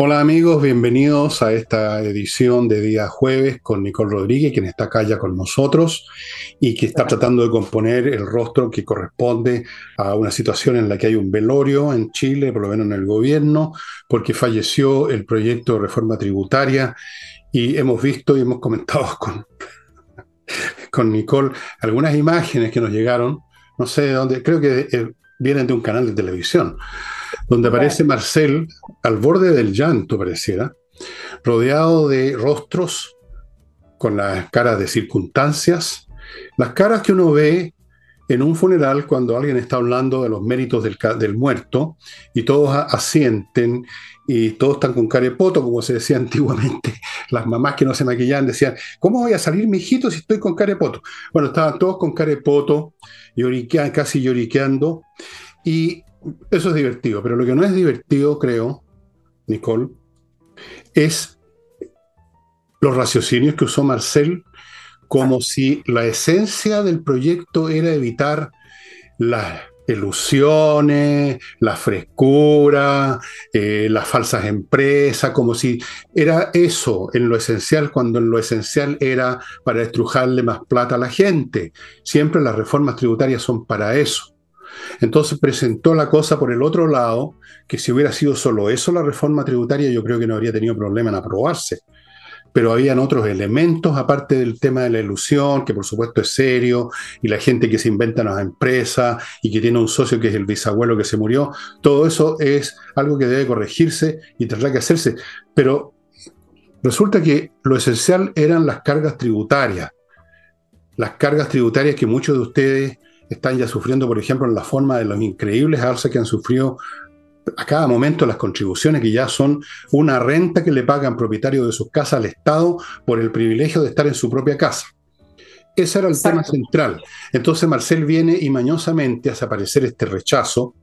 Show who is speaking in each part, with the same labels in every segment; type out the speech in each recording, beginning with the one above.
Speaker 1: Hola amigos, bienvenidos a esta edición de día jueves con Nicole Rodríguez, quien está acá ya con nosotros y que está tratando de componer el rostro que corresponde a una situación en la que hay un velorio en Chile, por lo menos en el gobierno, porque falleció el proyecto de reforma tributaria y hemos visto y hemos comentado con, con Nicole algunas imágenes que nos llegaron, no sé de dónde, creo que eh, vienen de un canal de televisión donde aparece Marcel al borde del llanto, pareciera, rodeado de rostros con las caras de circunstancias, las caras que uno ve en un funeral cuando alguien está hablando de los méritos del, muerto y todos asienten y todos están con carepoto, como se decía antiguamente. Las mamás que no se maquillaban decían, ¿cómo voy a salir mi hijito si estoy con carepoto? Bueno, estaban todos con carepoto, lloriquean, casi lloriqueando. Y eso es divertido, pero lo que no es divertido, creo, Nicole, es los raciocinios que usó Marcel como si la esencia del proyecto era evitar las ilusiones, la frescura, eh, las falsas empresas, como si era eso en lo esencial, cuando en lo esencial era para estrujarle más plata a la gente. Siempre las reformas tributarias son para eso. Entonces presentó la cosa por el otro lado, que si hubiera sido solo eso la reforma tributaria, yo creo que no habría tenido problema en aprobarse. Pero habían otros elementos, aparte del tema de la ilusión, que por supuesto es serio, y la gente que se inventa en las empresas y que tiene un socio que es el bisabuelo que se murió. Todo eso es algo que debe corregirse y tendrá que hacerse. Pero resulta que lo esencial eran las cargas tributarias. Las cargas tributarias que muchos de ustedes están ya sufriendo, por ejemplo, en la forma de los increíbles alzas que han sufrido a cada momento las contribuciones que ya son una renta que le pagan propietarios de sus casas al Estado por el privilegio de estar en su propia casa. Ese era el tema central. Entonces Marcel viene y mañosamente hace aparecer este rechazo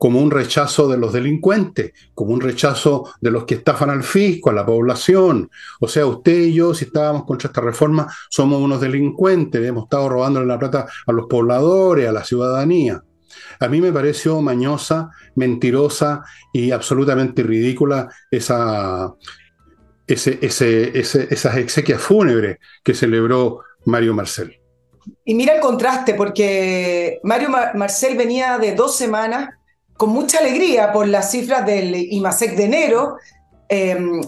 Speaker 1: como un rechazo de los delincuentes, como un rechazo de los que estafan al fisco, a la población. O sea, usted y yo, si estábamos contra esta reforma, somos unos delincuentes, hemos estado robándole la plata a los pobladores, a la ciudadanía. A mí me pareció mañosa, mentirosa y absolutamente ridícula esa, esas exequias fúnebres que celebró Mario Marcel.
Speaker 2: Y mira el contraste, porque Mario Marcel venía de dos semanas con mucha alegría por las cifras del IMASEC de enero. Em,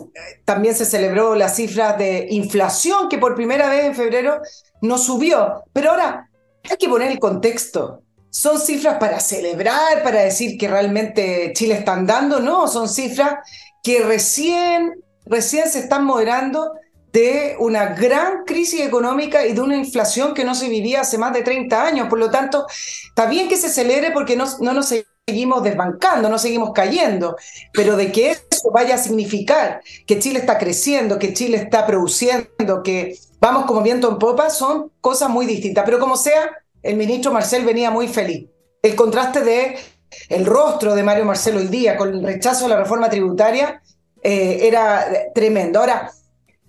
Speaker 2: también se celebró las cifras de inflación, que por primera vez en febrero no subió. Pero ahora hay que poner el contexto. ¿Son cifras para celebrar, para decir que realmente Chile está andando? No, son cifras que recién, recién se están moderando de una gran crisis económica y de una inflación que no se vivía hace más de 30 años. Por lo tanto, está bien que se celebre porque no, no nos seguimos desbancando, no seguimos cayendo, pero de que eso vaya a significar que Chile está creciendo, que Chile está produciendo, que vamos como viento en popa, son cosas muy distintas. Pero como sea, el ministro Marcel venía muy feliz. El contraste de el rostro de Mario Marcelo hoy día con el rechazo a la reforma tributaria eh, era tremendo. Ahora,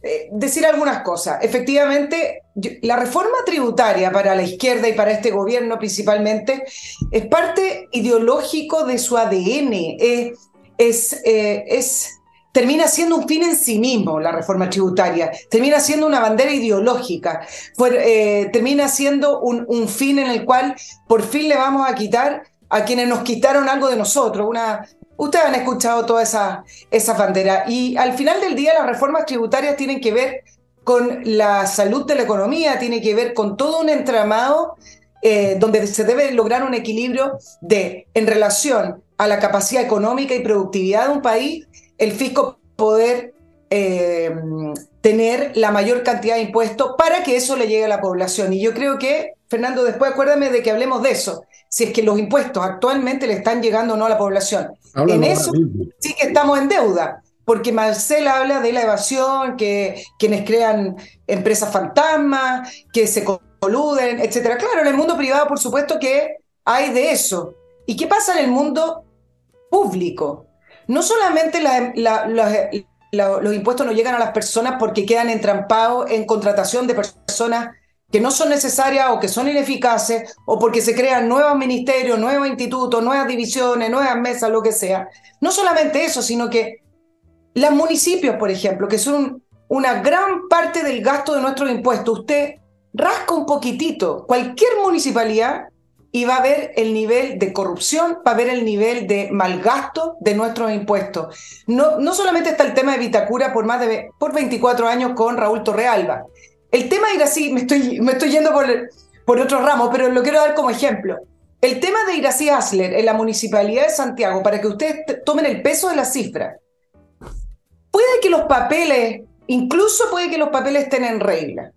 Speaker 2: eh, decir algunas cosas. Efectivamente, la reforma tributaria para la izquierda y para este gobierno principalmente es parte ideológico de su ADN. Eh, es, eh, termina siendo un fin en sí mismo la reforma tributaria, termina siendo una bandera ideológica, termina siendo un, un fin en el cual por fin le vamos a quitar a quienes nos quitaron algo de nosotros, una, Ustedes han escuchado toda esa, esa bandera y al final del día las reformas tributarias tienen que ver con la salud de la economía, tiene que ver con todo un entramado eh, donde se debe lograr un equilibrio de, en relación a la capacidad económica y productividad de un país, el fisco poder eh, tener la mayor cantidad de impuestos para que eso le llegue a la población. Y yo creo que, Fernando, después acuérdame de que hablemos de eso si es que los impuestos actualmente le están llegando o no a la población. en eso sí que estamos en deuda, porque Marcel habla de la evasión, que quienes crean empresas fantasmas, que se coluden, etcétera. Claro, en el mundo privado, por supuesto que hay de eso. ¿Y qué pasa en el mundo público? No solamente los impuestos no llegan a las personas porque quedan entrampados en contratación de personas que no son necesarias o que son ineficaces, o porque se crean nuevos ministerios, nuevos institutos, nuevas divisiones, nuevas mesas, lo que sea. No solamente eso, sino que Los municipios, por ejemplo, que son una gran parte del gasto de nuestros impuestos, usted rasca un poquitito cualquier municipalidad y va a ver el nivel de corrupción, va a ver el nivel de malgasto de nuestros impuestos. No, no solamente está el tema de Vitacura por más de por 24 años con Raúl Torrealba. El tema de Irací, me estoy, me estoy yendo por, por otro ramo, pero lo quiero dar como ejemplo. El tema de Irací Asler en la Municipalidad de Santiago, para que ustedes tomen el peso de la cifra. Puede que los papeles, incluso puede que los papeles estén en regla,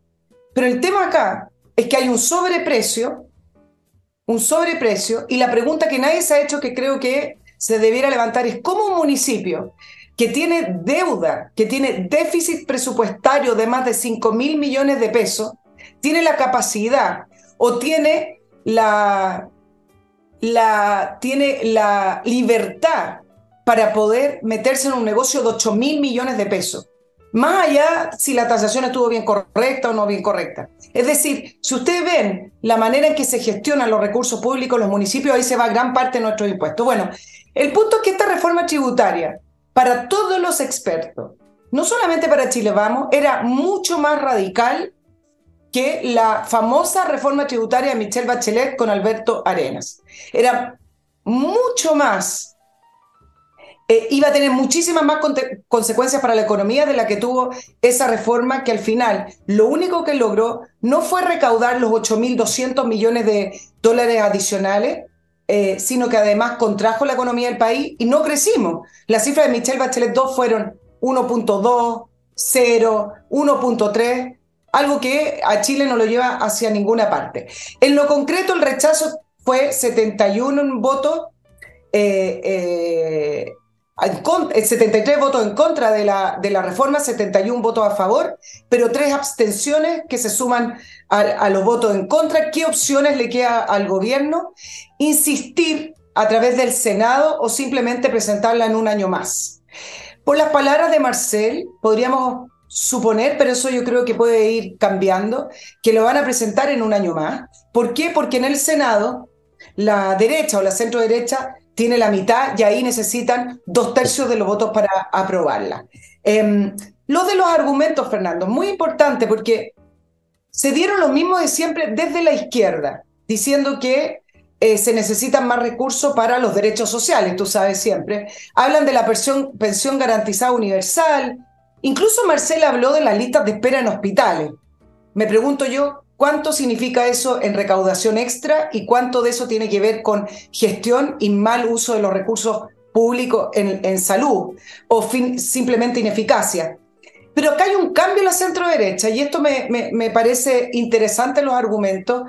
Speaker 2: pero el tema acá es que hay un sobreprecio un sobreprecio y la pregunta que nadie se ha hecho que creo que se debiera levantar es cómo un municipio que tiene deuda, que tiene déficit presupuestario de más de 5 mil millones de pesos, tiene la capacidad o tiene la, tiene la libertad para poder meterse en un negocio de 8 mil millones de pesos más allá si la tasación estuvo bien correcta o no bien correcta. Es decir, si ustedes ven la manera en que se gestionan los recursos públicos los municipios, ahí se va gran parte de nuestros impuestos. Bueno, el punto es que esta reforma tributaria, para todos los expertos, no solamente para Chile Vamos, era mucho más radical que la famosa reforma tributaria de Michelle Bachelet con Alberto Arenas. Era mucho más eh, iba a tener muchísimas más consecuencias para la economía de la que tuvo esa reforma que al final lo único que logró no fue recaudar los 8.200 millones de dólares adicionales, eh, sino que además contrajo la economía del país y no crecimos. Las cifras de Michelle Bachelet 2 fueron 1.2, 0, 1.3, algo que a Chile no lo lleva hacia ninguna parte. En lo concreto, el rechazo fue 71 votos. Eh, eh, 73 votos en contra de la, de la reforma, 71 votos a favor, pero tres abstenciones que se suman a, los votos en contra. ¿Qué opciones le queda al gobierno? Insistir a través del Senado o simplemente presentarla en un año más. Por las palabras de Marcel, podríamos suponer, pero eso yo creo que puede ir cambiando, que lo van a presentar en un año más. ¿Por qué? Porque en el Senado la derecha o la centro derecha tiene la mitad y ahí necesitan dos tercios de los votos para aprobarla. Eh, lo de los argumentos, Fernando, muy importante porque se dieron los mismos de siempre desde la izquierda, diciendo que eh, se necesitan más recursos para los derechos sociales, tú sabes siempre. Hablan de la pensión, pensión garantizada universal. Incluso Marcela habló de las listas de espera en hospitales. Me pregunto yo, ¿Cuánto significa eso en recaudación extra y cuánto de eso tiene que ver con gestión y mal uso de los recursos públicos en, salud o simplemente ineficacia? Pero acá hay un cambio en la centro derecha y esto me, me, parece interesante los argumentos,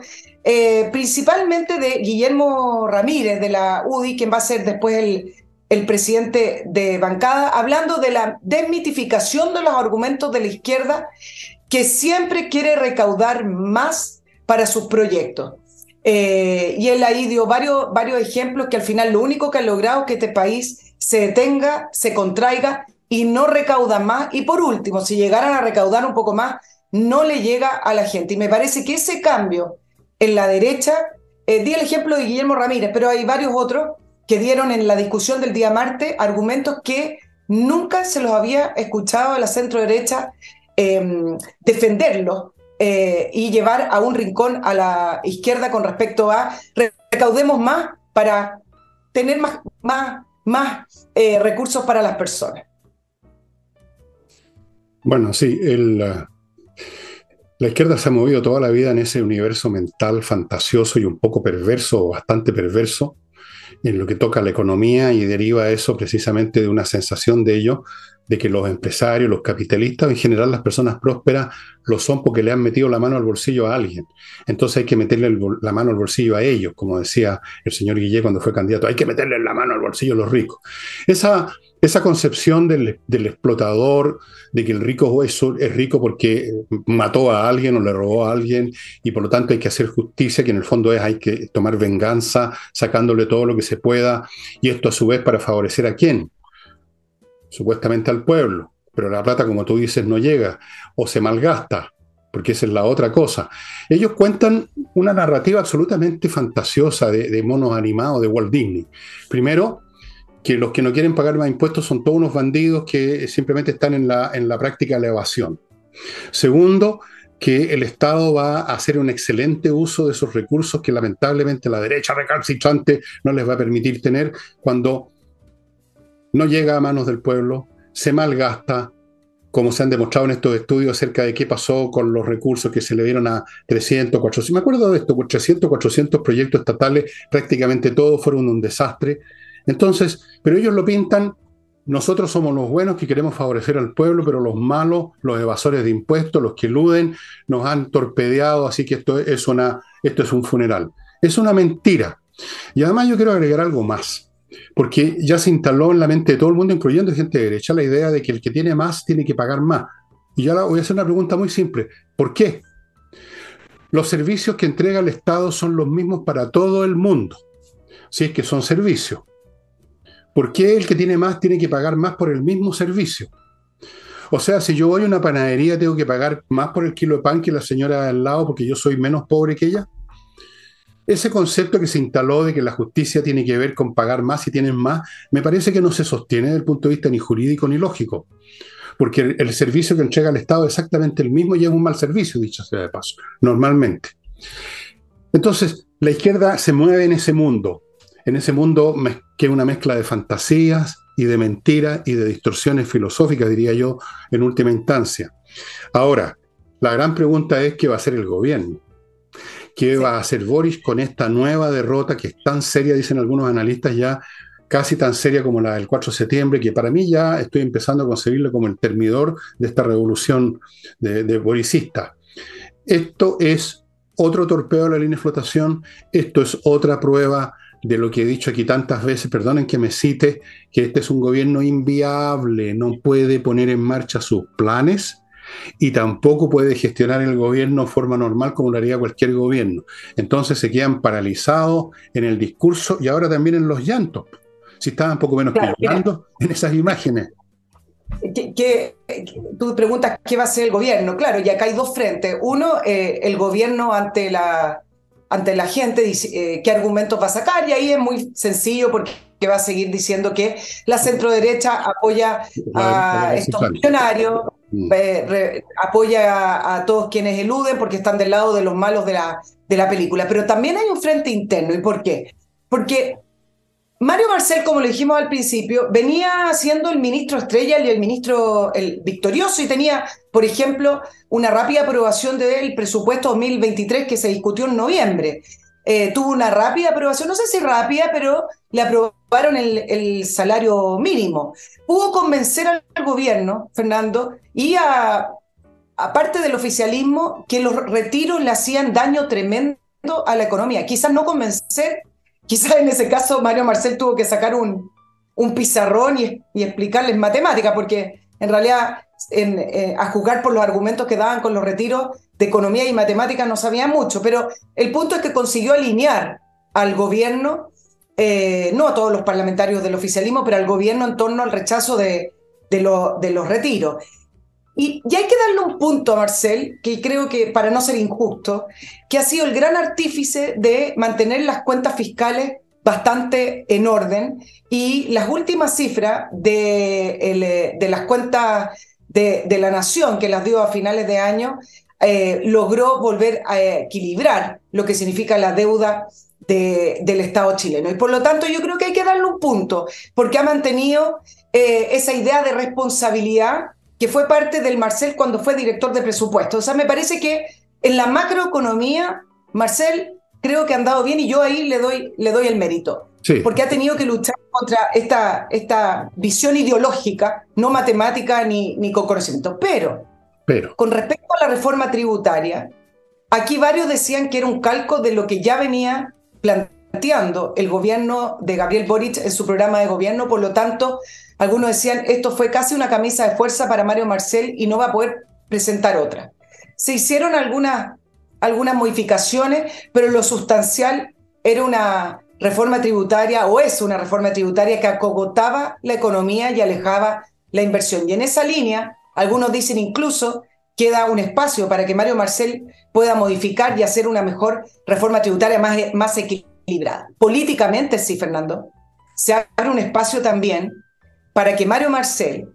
Speaker 2: eh, principalmente de Guillermo Ramírez de la UDI, quien va a ser después el, el presidente de bancada, hablando de la desmitificación de los argumentos de la izquierda que siempre quiere recaudar más para sus proyectos. Eh, y él ahí dio varios, varios ejemplos que al final lo único que ha logrado es que este país se detenga, se contraiga y no recauda más. Y por último, si llegaran a recaudar un poco más, no le llega a la gente. Y me parece que ese cambio en la derecha, eh, di el ejemplo de Guillermo Ramírez, pero hay varios otros que dieron en la discusión del día martes argumentos que nunca se los había escuchado a la centro derecha Em, defenderlo eh, y llevar a un rincón a la izquierda con respecto a recaudemos más para tener más, más, más eh, recursos para las personas.
Speaker 1: Bueno, sí, la izquierda se ha movido toda la vida en ese universo mental fantasioso y un poco perverso, bastante perverso, en lo que toca a la economía y deriva eso precisamente de una sensación de ello de que los empresarios, los capitalistas, en general las personas prósperas, lo son porque le han metido la mano al bolsillo a alguien. Entonces hay que meterle la mano al bolsillo a ellos, como decía el señor Guillé cuando fue candidato, hay que meterle la mano al bolsillo a los ricos. Esa, esa concepción del, explotador, de que el rico es, es rico porque mató a alguien o le robó a alguien y por lo tanto hay que hacer justicia, que en el fondo es hay que tomar venganza, sacándole todo lo que se pueda, y esto a su vez para favorecer a quién, supuestamente al pueblo, pero la plata, como tú dices, no llega o se malgasta, porque esa es la otra cosa. Ellos cuentan una narrativa absolutamente fantasiosa de, monos animados de Walt Disney. Primero, que los que no quieren pagar más impuestos son todos unos bandidos que simplemente están en la, en la práctica de la evasión. Segundo, que el Estado va a hacer un excelente uso de esos recursos que lamentablemente la derecha recalcitrante no les va a permitir tener cuando no llega a manos del pueblo, se malgasta, como se han demostrado en estos estudios acerca de qué pasó con los recursos que se le dieron a 300, 400. Me acuerdo de esto, por 300, 400 proyectos estatales, prácticamente todos fueron un desastre. Entonces, pero ellos lo pintan, nosotros somos los buenos que queremos favorecer al pueblo, pero los malos, los evasores de impuestos, los que eluden, nos han torpedeado, así que esto es, una, esto es un funeral. Es una mentira. Y además yo quiero agregar algo más porque ya se instaló en la mente de todo el mundo, incluyendo gente de derecha, la idea de que el que tiene más tiene que pagar más. Y ya voy a hacer una pregunta muy simple. ¿Por qué? Los servicios que entrega el Estado son los mismos para todo el mundo, si es que son servicios. ¿Por qué el que tiene más tiene que pagar más por el mismo servicio? O sea, si yo voy a una panadería, tengo que pagar más por el kilo de pan que la señora al lado porque yo soy menos pobre que ella. Ese concepto que se instaló de que la justicia tiene que ver con pagar más si tienes más, me parece que no se sostiene desde el punto de vista ni jurídico ni lógico. Porque el, servicio que entrega el Estado es exactamente el mismo y es un mal servicio, dicho sea de paso, normalmente. Entonces, la izquierda se mueve en ese mundo, en ese mundo que es una mezcla de fantasías y de mentiras y de distorsiones filosóficas, diría yo, en última instancia. Ahora, la gran pregunta es qué va a hacer el gobierno. ¿Qué va a hacer Boris con esta nueva derrota que es tan seria, dicen algunos analistas ya, casi tan seria como la del 4 de septiembre, que para mí ya estoy empezando a concebirlo como el termidor de esta revolución de, de borisista. Esto es otro torpeo de la línea de flotación, esto es otra prueba de lo que he dicho aquí tantas veces, perdonen que me cite, que este es un gobierno inviable, no puede poner en marcha sus planes, y tampoco puede gestionar el gobierno de forma normal como lo haría cualquier gobierno. Entonces se quedan paralizados en el discurso y ahora también en los llantos. Si estaban poco menos claro, en esas imágenes.
Speaker 2: Que, tú preguntas qué va a hacer el gobierno. Claro, y acá hay dos frentes. Uno, eh, el gobierno ante la, ante la gente, eh, qué argumentos va a sacar, y ahí es muy sencillo porque va a seguir diciendo que la centroderecha apoya a estos funcionarios, Mm. apoya a, todos quienes eluden porque están del lado de los malos de la, de la película. Pero también hay un frente interno. ¿Y por qué? Porque Mario Marcel, como le dijimos al principio, venía siendo el ministro estrella y el ministro victorioso y tenía, por ejemplo, una rápida aprobación del presupuesto 2023 que se discutió en noviembre. Eh, tuvo una rápida aprobación, no sé si rápida, pero le aprobaron el, salario mínimo. Pudo convencer al gobierno, Fernando, y a, aparte del oficialismo, que los retiros le hacían daño tremendo a la economía. Quizás no convencer, quizás en ese caso Mario Marcel tuvo que sacar un, un pizarrón y, explicarles matemática, porque en realidad eh, a juzgar por los argumentos que daban con los retiros de economía y matemáticas no sabía mucho, pero el punto es que consiguió alinear al gobierno, eh, no a todos los parlamentarios del oficialismo, pero al gobierno en torno al rechazo de los retiros. Y, y, hay que darle un punto a Marcel, que creo que, para no ser injusto, que ha sido el gran artífice de mantener las cuentas fiscales bastante en orden y las últimas cifras de, de las cuentas de, la nación que las dio a finales de año, eh, logró volver a equilibrar lo que significa la deuda del Estado chileno. Y por lo tanto yo creo que hay que darle un punto, porque ha mantenido eh, esa idea de responsabilidad que fue parte del Marcel cuando fue director de presupuesto. O sea, me parece que en la macroeconomía, Marcel creo que ha andado bien y yo ahí le doy, le doy el mérito. Porque ha tenido que luchar contra esta, esta visión ideológica, no matemática ni, ni con conocimiento. Pero, Pero, con respecto a la reforma tributaria, aquí varios decían que era un calco de lo que ya venía planteando el gobierno de Gabriel Boric en su programa de gobierno. Por lo tanto, algunos decían esto fue casi una camisa de fuerza para Mario Marcel y no va a poder presentar otra. Se hicieron algunas, algunas modificaciones, pero lo sustancial era una reforma tributaria o es una reforma tributaria que acogotaba la economía y alejaba la inversión. Y en esa línea, algunos dicen incluso queda un espacio para que Mario Marcel pueda modificar y hacer una mejor reforma tributaria más, más. Políticamente, sí, Fernando. se abre un espacio también para que Mario Marcel,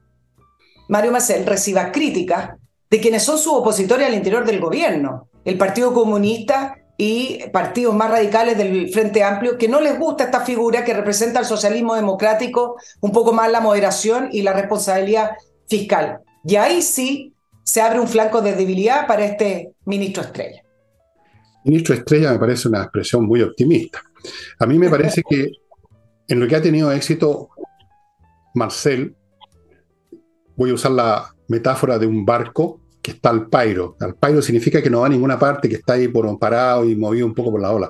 Speaker 2: Mario Marcel reciba críticas de quienes son sus opositores al interior del gobierno, el Partido Comunista y partidos más radicales del Frente Amplio, que no les gusta esta figura que representa el socialismo democrático, un poco más la moderación y la responsabilidad fiscal. Y ahí sí se abre un flanco de debilidad para este ministro Estrella.
Speaker 1: Ministro Estrella me parece una expresión muy optimista. A mí me parece que en lo que ha tenido éxito Marcel, voy a usar la metáfora de un barco que está al pairo. Al pairo significa que no va a ninguna parte, que está ahí por parado y movido un poco por la ola.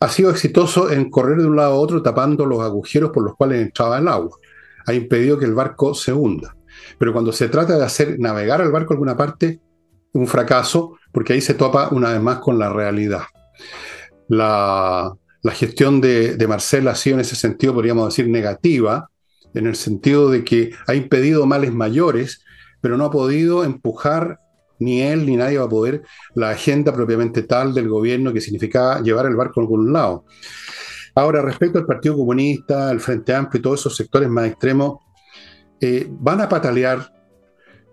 Speaker 1: Ha sido exitoso en correr de un lado a otro tapando los agujeros por los cuales entraba el agua. Ha impedido que el barco se hunda. Pero cuando se trata de hacer navegar al barco a alguna parte, un fracaso, porque ahí se topa una vez más con la realidad. La, gestión de, de Marcel ha sido en ese sentido, podríamos decir, negativa, en el sentido de que ha impedido males mayores, pero no ha podido empujar ni él ni nadie va a poder la agenda propiamente tal del gobierno que significaba llevar el barco a algún lado. Ahora, respecto al Partido Comunista, el Frente Amplio y todos esos sectores más extremos, eh, van a patalear.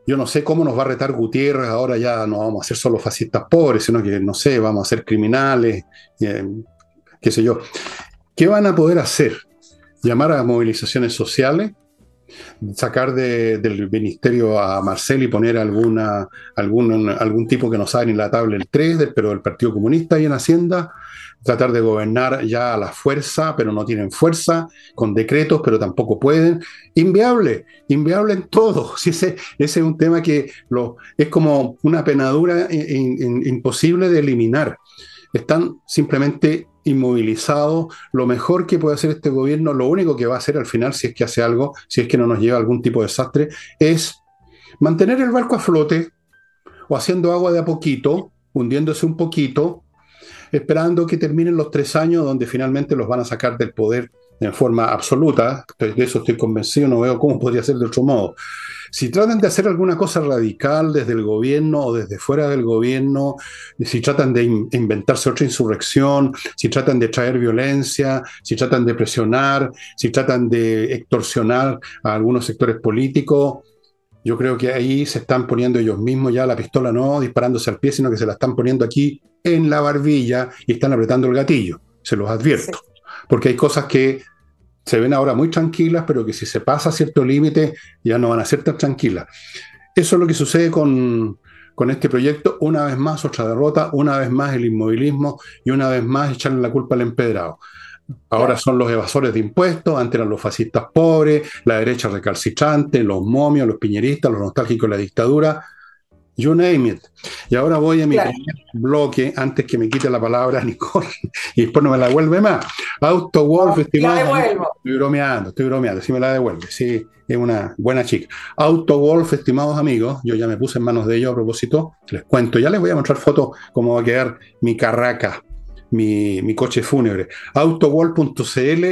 Speaker 1: Yo no sé cómo nos va a retar Gutiérrez, ahora ya no vamos a ser solo fascistas pobres, sino que, no sé, vamos a ser criminales, eh, qué sé yo. ¿Qué van a poder hacer? llamar a movilizaciones sociales, sacar del ministerio a Marcel y poner alguna, algún, algún tipo que no sabe ni la tabla el 3, pero del Partido Comunista y en Hacienda, tratar de gobernar ya a la fuerza, pero no tienen fuerza, con decretos, pero tampoco pueden. Inviable, inviable en todo. Si ese, es un tema que lo, es como una penadura imposible de eliminar. Están simplemente inmovilizado, lo mejor que puede hacer este gobierno, lo único que va a hacer al final, si es que hace algo, si es que no nos lleva a algún tipo de desastre, es mantener el barco a flote o haciendo agua de a poquito, hundiéndose un poquito, esperando que terminen los tres años donde finalmente los van a sacar del poder en forma absoluta, de eso estoy convencido, no veo cómo podría ser de otro modo. Si tratan de hacer alguna cosa radical desde el gobierno o desde fuera del gobierno, si tratan de inventarse otra insurrección, si tratan de traer violencia, si tratan de presionar, si tratan de extorsionar a algunos sectores políticos, yo creo que ahí se están poniendo ellos mismos ya la pistola no disparándose al pie, sino que se la están poniendo aquí en la barbilla y están apretando el gatillo, se los advierto. Porque hay cosas que se ven ahora muy tranquilas, pero que si se pasa cierto límite ya no van a ser tan tranquilas. Eso es lo que sucede con, este proyecto. Una vez más, otra derrota, una vez más el inmovilismo y una vez más echarle la culpa al empedrado. Ahora son los evasores de impuestos, antes eran los fascistas pobres, la derecha recalcitrante, los momios, los piñeristas, los nostálgicos de la dictadura. You name it. Y ahora voy a mi bloque antes que me quite la palabra Nicole y después no me la devuelve más. Auto Wolf, estimado. Estoy bromeando, estoy bromeando. Si me la devuelve, sí, es una buena chica. Auto Wolf, estimados amigos, yo ya me puse en manos de ellos a propósito. Les cuento, ya les voy a mostrar fotos cómo va a quedar mi carraca, mi, coche fúnebre. Autowolf.cl,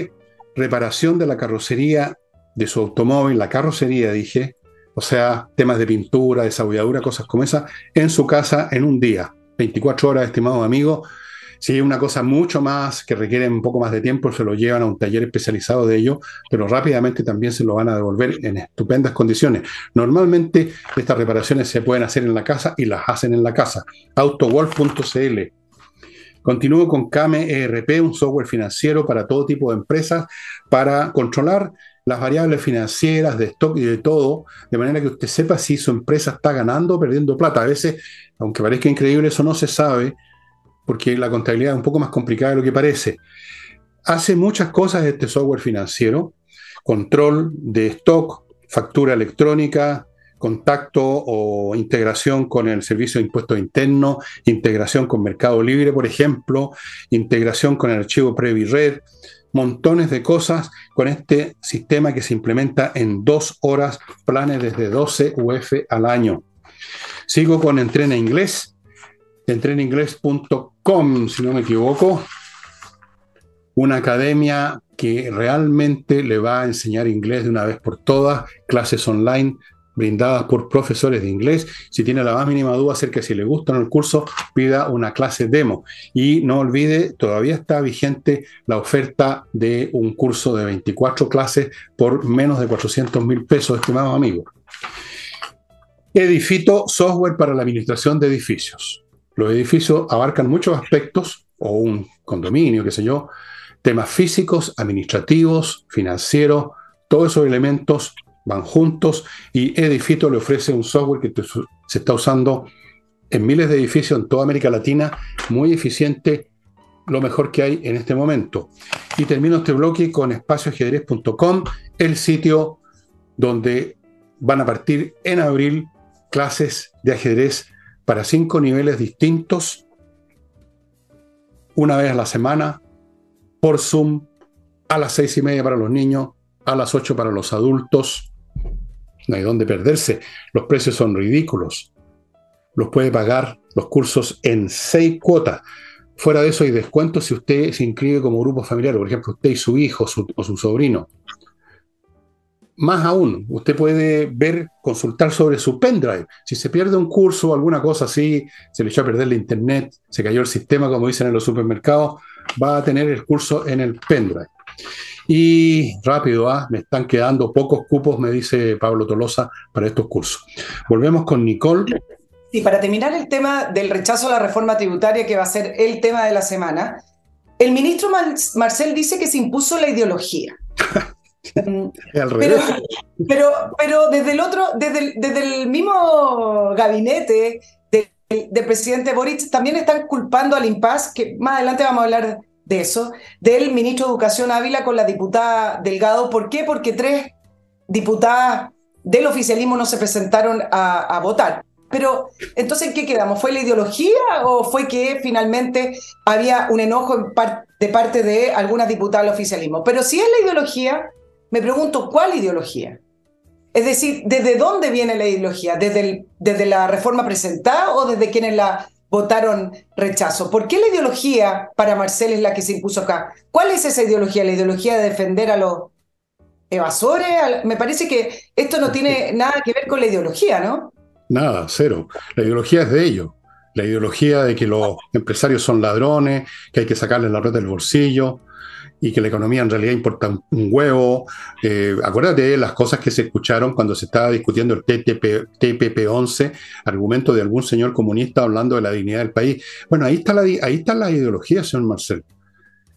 Speaker 1: reparación de la carrocería de su automóvil, la carrocería, dije o sea, temas de pintura, desabulladura, cosas como esa, en su casa en un día. 24 horas, estimados amigos. Si hay una cosa mucho más que requiere un poco más de tiempo, se lo llevan a un taller especializado de ello, pero rápidamente también se lo van a devolver en estupendas condiciones. Normalmente estas reparaciones se pueden hacer en la casa y las hacen en la casa. Autowolf.cl. Continúo con Kame ERP, un software financiero para todo tipo de empresas para controlar las variables financieras, de stock y de todo, de manera que usted sepa si su empresa está ganando o perdiendo plata. A veces, aunque parezca increíble, eso no se sabe, porque la contabilidad es un poco más complicada de lo que parece. Hace muchas cosas este software financiero, control de stock, factura electrónica, contacto o integración con el servicio de impuestos internos, integración con Mercado Libre, por ejemplo, integración con el archivo Previred, montones de cosas con este sistema que se implementa en dos horas, planes desde 12 UF al año. Sigo con Entrena Inglés, entrenainglés.com, si no me equivoco, una academia que realmente le va a enseñar inglés de una vez por todas, clases online brindadas por profesores de inglés. Si tiene la más mínima duda acerca de si le gusta o no el curso, pida una clase demo. Y no olvide, todavía está vigente la oferta de un curso de 24 clases por menos de 400 mil pesos, estimados amigos. Edifito, software para la administración de edificios. Los edificios abarcan muchos aspectos, o un condominio, qué sé yo, temas físicos, administrativos, financieros, todos esos elementos van juntos y Edifito le ofrece un software que se está usando en miles de edificios en toda América Latina, muy eficiente, lo mejor que hay en este momento. Y termino este bloque con espacioajedrez.com, el sitio donde van a partir en abril clases de ajedrez para cinco niveles distintos, una vez a la semana, por Zoom, a las seis y media para los niños, a las ocho para los adultos. No hay dónde perderse. Los precios son ridículos. Los puede pagar los cursos en seis cuotas. Fuera de eso hay descuentos si usted se inscribe como grupo familiar, por ejemplo, usted y su hijo o su sobrino. Más aún, usted puede ver, consultar sobre su pendrive. Si se pierde un curso o alguna cosa así, se le echó a perder la internet, se cayó el sistema, como dicen en los supermercados, va a tener el curso en el pendrive. Y rápido, ¿ah? me están quedando pocos cupos, me dice Pablo Tolosa, para estos cursos. Volvemos con Nicole.
Speaker 2: Y para terminar el tema del rechazo a la reforma tributaria, que va a ser el tema de la semana, el ministro Marcel dice que se impuso la ideología. pero, pero, desde el otro, desde el, mismo gabinete del, presidente Boric también están culpando al impas, que más adelante vamos a hablar de eso, del ministro de Educación Ávila con la diputada Delgado. ¿Por qué? Porque tres diputadas del oficialismo no se presentaron a, votar. Pero, entonces, ¿en qué quedamos? ¿Fue la ideología o fue que finalmente había un enojo de parte de algunas diputadas del oficialismo? Pero si es la ideología, me pregunto, ¿cuál ideología? Es decir, ¿desde dónde viene la ideología? ¿Desde, ¿Desde la reforma presentada o desde quienes la votaron rechazo? ¿Por qué la ideología para Marcel es la que se impuso acá? ¿Cuál es esa ideología? ¿La ideología de defender a los evasores? Me parece que esto no tiene nada que ver con la ideología, ¿no?
Speaker 1: Nada, cero. La ideología es de ellos. La ideología de que los empresarios son ladrones, que hay que sacarles la red del bolsillo, y que la economía en realidad importa un huevo. Eh, acuérdate de las cosas que se escucharon cuando se estaba discutiendo el TTP, TPP-11, argumento de algún señor comunista hablando de la dignidad del país. Bueno, ahí está la, ahí está la ideología, señor Marcel.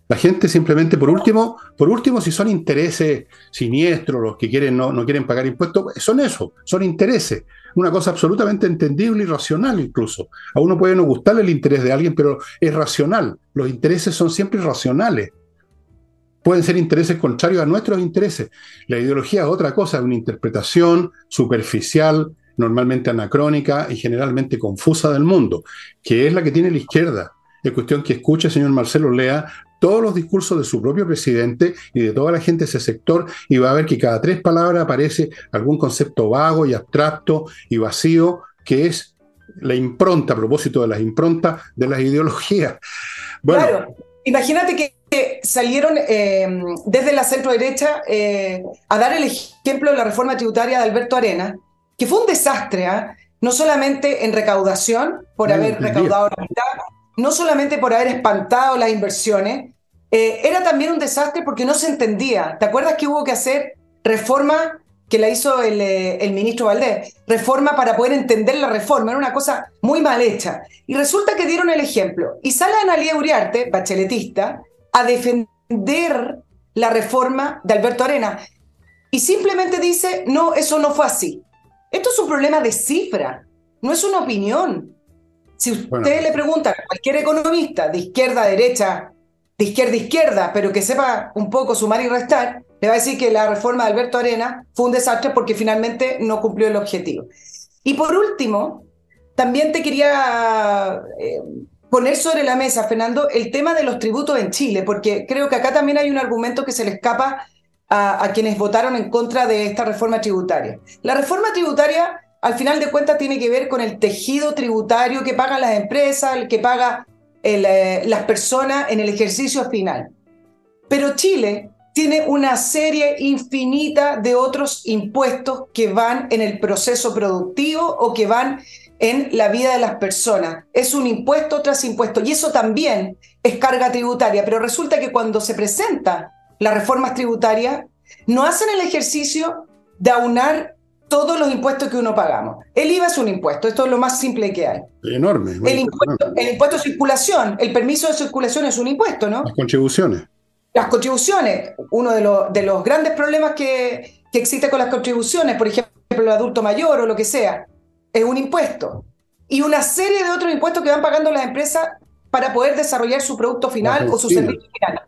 Speaker 1: La gente simplemente, por último, por último, si son intereses siniestros, los que quieren no, no quieren pagar impuestos, son eso, son intereses. Una cosa absolutamente entendible y racional incluso. A uno puede no gustarle el interés de alguien, pero es racional. Los intereses son siempre racionales pueden ser intereses contrarios a nuestros intereses. La ideología es otra cosa, es una interpretación superficial, normalmente anacrónica y generalmente confusa del mundo, que es la que tiene la izquierda. Es cuestión que escuche, señor Marcelo, lea todos los discursos de su propio presidente y de toda la gente de ese sector y va a ver que cada tres palabras aparece algún concepto vago y abstracto y vacío que es la impronta, a propósito de las improntas de las ideologías.
Speaker 2: Bueno, imagínate que salieron eh, desde la centro derecha eh, a dar el ejemplo de la reforma tributaria de Alberto Arena, que fue un desastre, ¿ah? no solamente en recaudación, por haber recaudado la mitad, no solamente por haber espantado las inversiones, eh, era también un desastre porque no se entendía. ¿Te acuerdas que hubo que hacer reforma que la hizo el, el, ministro Valdés, reforma para poder entender la reforma, era una cosa muy mal hecha. Y resulta que dieron el ejemplo. Y sale Analia Uriarte, bacheletista, a defender la reforma de Alberto Arena. Y simplemente dice, no, eso no fue así. Esto es un problema de cifra, no es una opinión. Si usted le pregunta a cualquier economista de izquierda a derecha, de izquierda a izquierda, pero que sepa un poco sumar y restar, le va a decir que la reforma de Alberto Arena fue un desastre porque finalmente no cumplió el objetivo. Y por último, también te quería eh, poner sobre la mesa, Fernando, el tema de los tributos en Chile, porque creo que acá también hay un argumento que se le escapa a, quienes votaron en contra de esta reforma tributaria. La reforma tributaria, al final de cuentas, tiene que ver con el tejido tributario que pagan las empresas, el que paga eh, las personas en el ejercicio final. Pero Chile tiene una serie infinita de otros impuestos que van en el proceso productivo o que van en la vida de las personas. Es un impuesto tras impuesto y eso también es carga tributaria, pero resulta que cuando se presenta las reformas tributarias, no hacen el ejercicio de aunar todos los impuestos que uno pagamos. El IVA es un impuesto, esto es lo más simple que hay.
Speaker 1: Enorme.
Speaker 2: El impuesto, el impuesto de circulación, el permiso de circulación es un impuesto, ¿no?
Speaker 1: Las contribuciones.
Speaker 2: Las contribuciones, uno de, los, de los grandes problemas que, que existe con las contribuciones, por ejemplo, el adulto mayor o lo que sea, es un impuesto. Y una serie de otros impuestos que van pagando las empresas para poder desarrollar su producto final o su servicio final.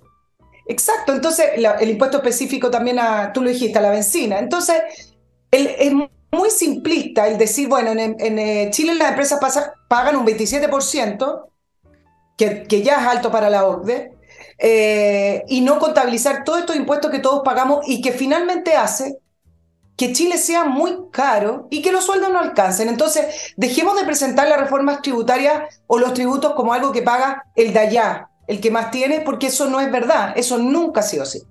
Speaker 2: Exacto, entonces el impuesto específico también a, tú lo dijiste, a la benzina. Entonces, es muy simplista el decir, bueno, en, eh, Chile las empresas pagan un 27%, que, que, ya es alto para la OCDE, eh, y no contabilizar todos estos impuestos que todos pagamos y que finalmente hace que Chile sea muy caro y que los sueldos no alcancen. Entonces, dejemos de presentar las reformas tributarias o los tributos como algo que paga el de allá, el que más tiene, porque eso no es verdad, eso nunca ha sido así.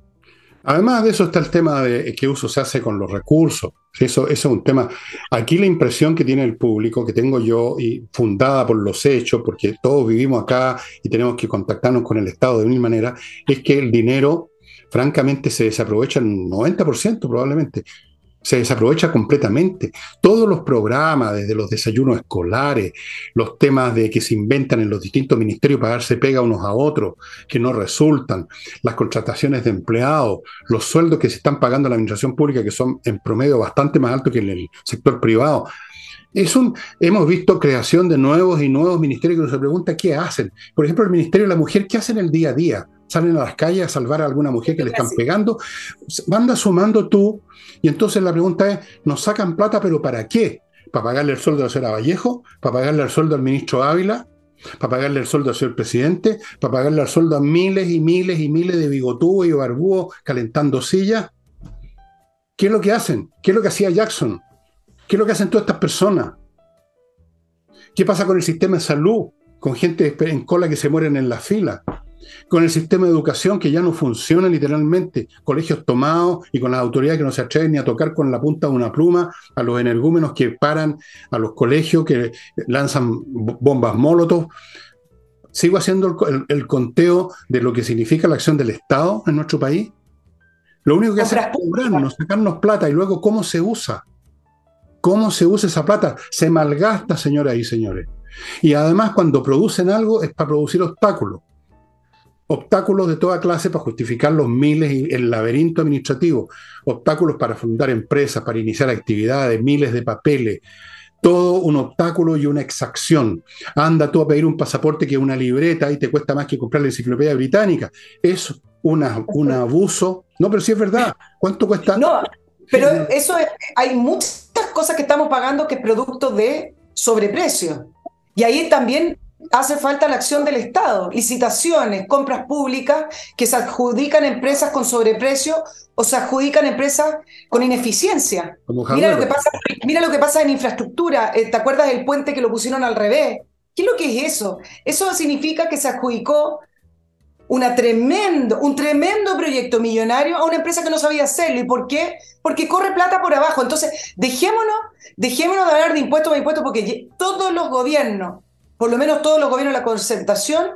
Speaker 1: Además de eso está el tema de qué uso se hace con los recursos. Eso, es un tema. Aquí la impresión que tiene el público, que tengo yo, y fundada por los hechos, porque todos vivimos acá y tenemos que contactarnos con el Estado de mil maneras, es que el dinero, francamente, se desaprovecha en 90% probablemente se desaprovecha completamente. Todos los programas, desde los desayunos escolares, los temas de que se inventan en los distintos ministerios para darse pega unos a otros, que no resultan, las contrataciones de empleados, los sueldos que se están pagando a la administración pública, que son en promedio bastante más altos que en el sector privado. Es un, hemos visto creación de nuevos y nuevos ministerios que uno se pregunta qué hacen. Por ejemplo, el Ministerio de la Mujer, ¿qué hacen el día a día? Salen a las calles a salvar a alguna mujer que le están pegando. Manda sumando tú y entonces la pregunta es, ¿nos sacan plata, pero para qué? ¿Para pagarle el sueldo a la señora Vallejo? ¿Para pagarle el sueldo al ministro Ávila? ¿Para pagarle el sueldo al señor presidente? ¿Para pagarle el sueldo a miles y miles y miles de bigotúos y barbúos calentando sillas? ¿Qué es lo que hacen? ¿Qué es lo que hacía Jackson? ¿Qué es lo que hacen todas estas personas? ¿Qué pasa con el sistema de salud? Con gente en cola que se mueren en la fila con el sistema de educación que ya no funciona literalmente, colegios tomados y con las autoridades que no se atreven ni a tocar con la punta de una pluma a los energúmenos que paran a los colegios, que lanzan bombas molotov. Sigo haciendo el, conteo de lo que significa la acción del Estado en nuestro país. Lo único que hace es cobrarnos, sacarnos plata y luego cómo se usa. ¿Cómo se usa esa plata? Se malgasta, señoras y señores. Y además cuando producen algo es para producir obstáculos obstáculos de toda clase para justificar los miles y el laberinto administrativo, obstáculos para fundar empresas, para iniciar actividades, miles de papeles, todo un obstáculo y una exacción. Anda tú a pedir un pasaporte que es una libreta y te cuesta más que comprar la enciclopedia británica. Es una, un abuso. No, pero sí es verdad. ¿Cuánto cuesta?
Speaker 2: No, pero eso es, hay muchas cosas que estamos pagando que es producto de sobreprecio. Y ahí también hace falta la acción del Estado, licitaciones, compras públicas que se adjudican empresas con sobreprecio o se adjudican empresas con ineficiencia. Mira lo, que pasa, mira lo que pasa en infraestructura. Eh, ¿Te acuerdas del puente que lo pusieron al revés? ¿Qué es lo que es eso? Eso significa que se adjudicó una tremendo, un tremendo proyecto millonario a una empresa que no sabía hacerlo. ¿Y por qué? Porque corre plata por abajo. Entonces, dejémonos, dejémonos de hablar de impuestos a impuestos porque todos los gobiernos por lo menos todos los gobiernos de la concertación,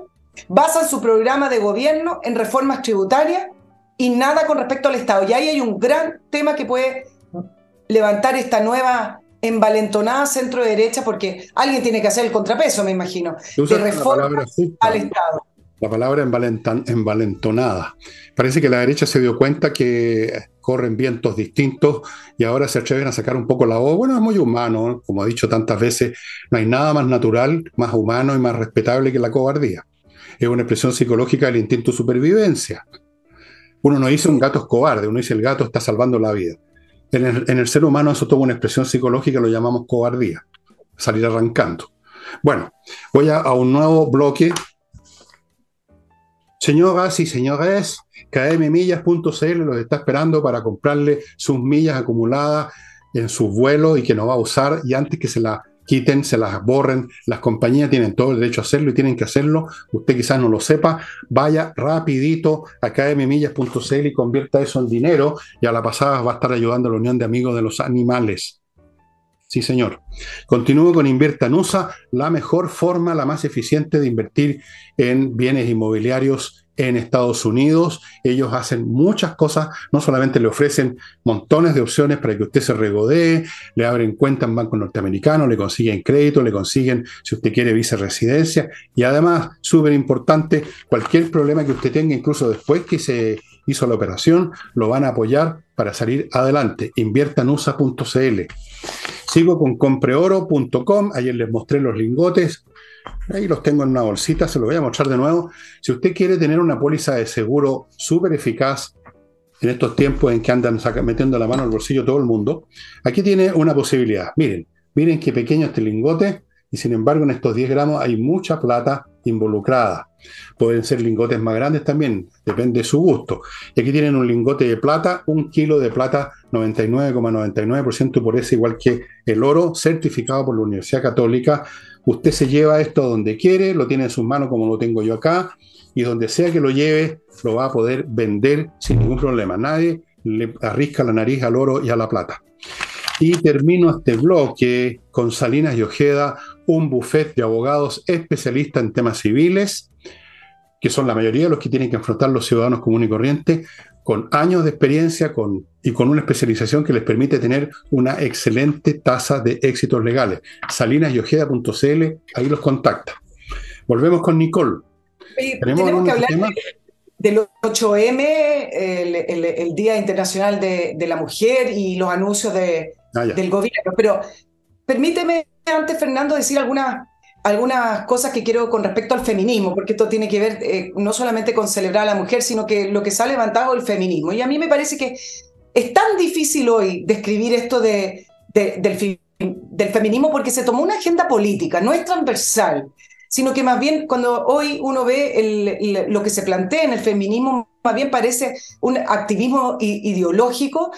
Speaker 2: basan su programa de gobierno en reformas tributarias y nada con respecto al Estado. Y ahí hay un gran tema que puede levantar esta nueva envalentonada centro derecha, porque alguien tiene que hacer el contrapeso, me imagino, de reforma al Estado.
Speaker 1: La palabra envalentonada. Parece que la derecha se dio cuenta que corren vientos distintos y ahora se atreven a sacar un poco la voz. Bueno, es muy humano, como ha dicho tantas veces, no hay nada más natural, más humano y más respetable que la cobardía. Es una expresión psicológica del instinto de supervivencia. Uno no dice un gato es cobarde, uno dice el gato está salvando la vida. En el, en el ser humano eso toma una expresión psicológica, lo llamamos cobardía, salir arrancando. Bueno, voy a, a un nuevo bloque Señoras y señores, kmmillas.cl los está esperando para comprarle sus millas acumuladas en sus vuelos y que no va a usar y antes que se la quiten, se las borren. Las compañías tienen todo el derecho a hacerlo y tienen que hacerlo. Usted quizás no lo sepa. Vaya rapidito a academimillas.cl y convierta eso en dinero y a la pasada va a estar ayudando a la Unión de Amigos de los Animales. Sí, señor. Continúo con Invierta la mejor forma, la más eficiente de invertir en bienes inmobiliarios en Estados Unidos. Ellos hacen muchas cosas, no solamente le ofrecen montones de opciones para que usted se regodee, le abren cuenta en bancos norteamericanos, le consiguen crédito, le consiguen, si usted quiere, vice-residencia. Y además, súper importante, cualquier problema que usted tenga, incluso después que se hizo la operación, lo van a apoyar para salir adelante. Inviertanusa.cl. Sigo con compreoro.com, ayer les mostré los lingotes, ahí los tengo en una bolsita, se los voy a mostrar de nuevo. Si usted quiere tener una póliza de seguro súper eficaz en estos tiempos en que andan metiendo la mano al bolsillo todo el mundo, aquí tiene una posibilidad. Miren, miren qué pequeño este lingote, y sin embargo en estos 10 gramos hay mucha plata involucrada. Pueden ser lingotes más grandes también, depende de su gusto. Y aquí tienen un lingote de plata, un kilo de plata 99,99% por eso, igual que el oro certificado por la Universidad Católica. Usted se lleva esto donde quiere, lo tiene en sus manos como lo tengo yo acá, y donde sea que lo lleve, lo va a poder vender sin ningún problema. Nadie le arrisca la nariz al oro y a la plata. Y termino este bloque con Salinas y Ojeda, un buffet de abogados especialistas en temas civiles, que son la mayoría de los que tienen que enfrentar los ciudadanos comunes y corrientes, con años de experiencia con, y con una especialización que les permite tener una excelente tasa de éxitos legales. Salinasyojeda.cl, ahí los contacta. Volvemos con Nicole.
Speaker 2: tenemos que hablar del 8M, el, Día Internacional de, la Mujer y los anuncios de, Ah, del gobierno. Pero permíteme antes, Fernando, decir algunas, algunas cosas que quiero con respecto al feminismo, porque esto tiene que ver eh, no solamente con celebrar a la mujer, sino que lo que se ha levantado el feminismo. Y a mí me parece que es tan difícil hoy describir esto de, del, feminismo porque se tomó una agenda política, no es transversal sino que más bien cuando hoy uno ve lo que se plantea en el feminismo, más bien parece un activismo ideológico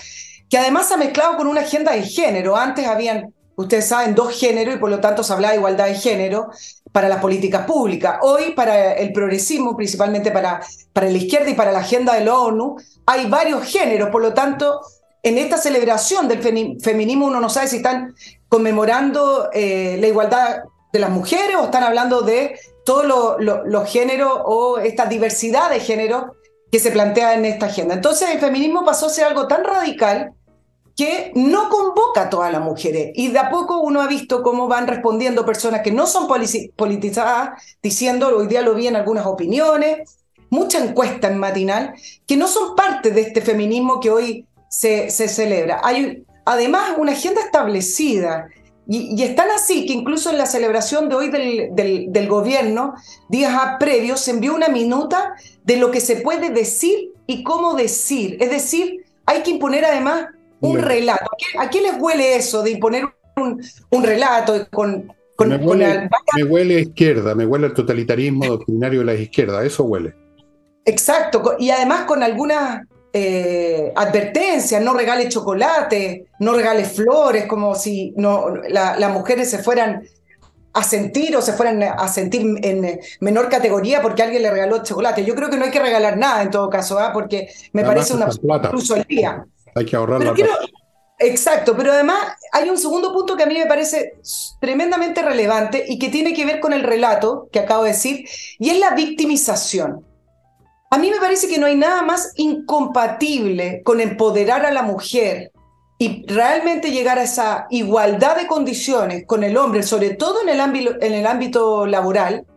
Speaker 2: que además se ha mezclado con una agenda de género. Antes habían, ustedes saben, dos géneros y por lo tanto se hablaba de igualdad de género para las políticas públicas. Hoy, para el progresismo, principalmente para, para la izquierda y para la agenda de la ONU, hay varios géneros. Por lo tanto, en esta celebración del feminismo uno no sabe si están conmemorando eh, la igualdad de las mujeres o están hablando de todos los géneros o esta diversidad de géneros que se plantea en esta agenda. Entonces el feminismo pasó a ser algo tan radical que no convoca a todas las mujeres. Y de a poco uno ha visto cómo van respondiendo personas que no son politizadas, diciendo, hoy día lo vi algunas opiniones, mucha encuesta en matinal, que no son parte de este feminismo que hoy se, celebra. Hay además una agenda establecida. Y, están así que incluso en la celebración de hoy del, del, del gobierno, días previos, se envió una minuta de lo que se puede decir y cómo decir. Es decir, hay que imponer además un relato. ¿A qué, les huele eso de imponer un, un relato con, con,
Speaker 1: me, huele, me huele a izquierda, me huele al totalitarismo doctrinario de la izquierda, eso huele.
Speaker 2: Exacto, y además con algunas eh, advertencias, no regale chocolate, no regale flores, como si no, las mujeres se fueran a sentir o se fueran a sentir en menor categoría porque alguien le regaló chocolate. Yo creo que no hay que regalar nada en todo caso, ¿ah? porque me parece una incluso el día.
Speaker 1: Hay que ahorrar la
Speaker 2: Exacto, pero además hay un segundo punto que a mí me parece tremendamente relevante y que tiene que ver con el relato que acabo de decir, y es la victimización. A mí me parece que no hay nada más incompatible con empoderar a la mujer y realmente llegar a esa igualdad de condiciones con el hombre, sobre todo en el ámbito, en el ámbito laboral,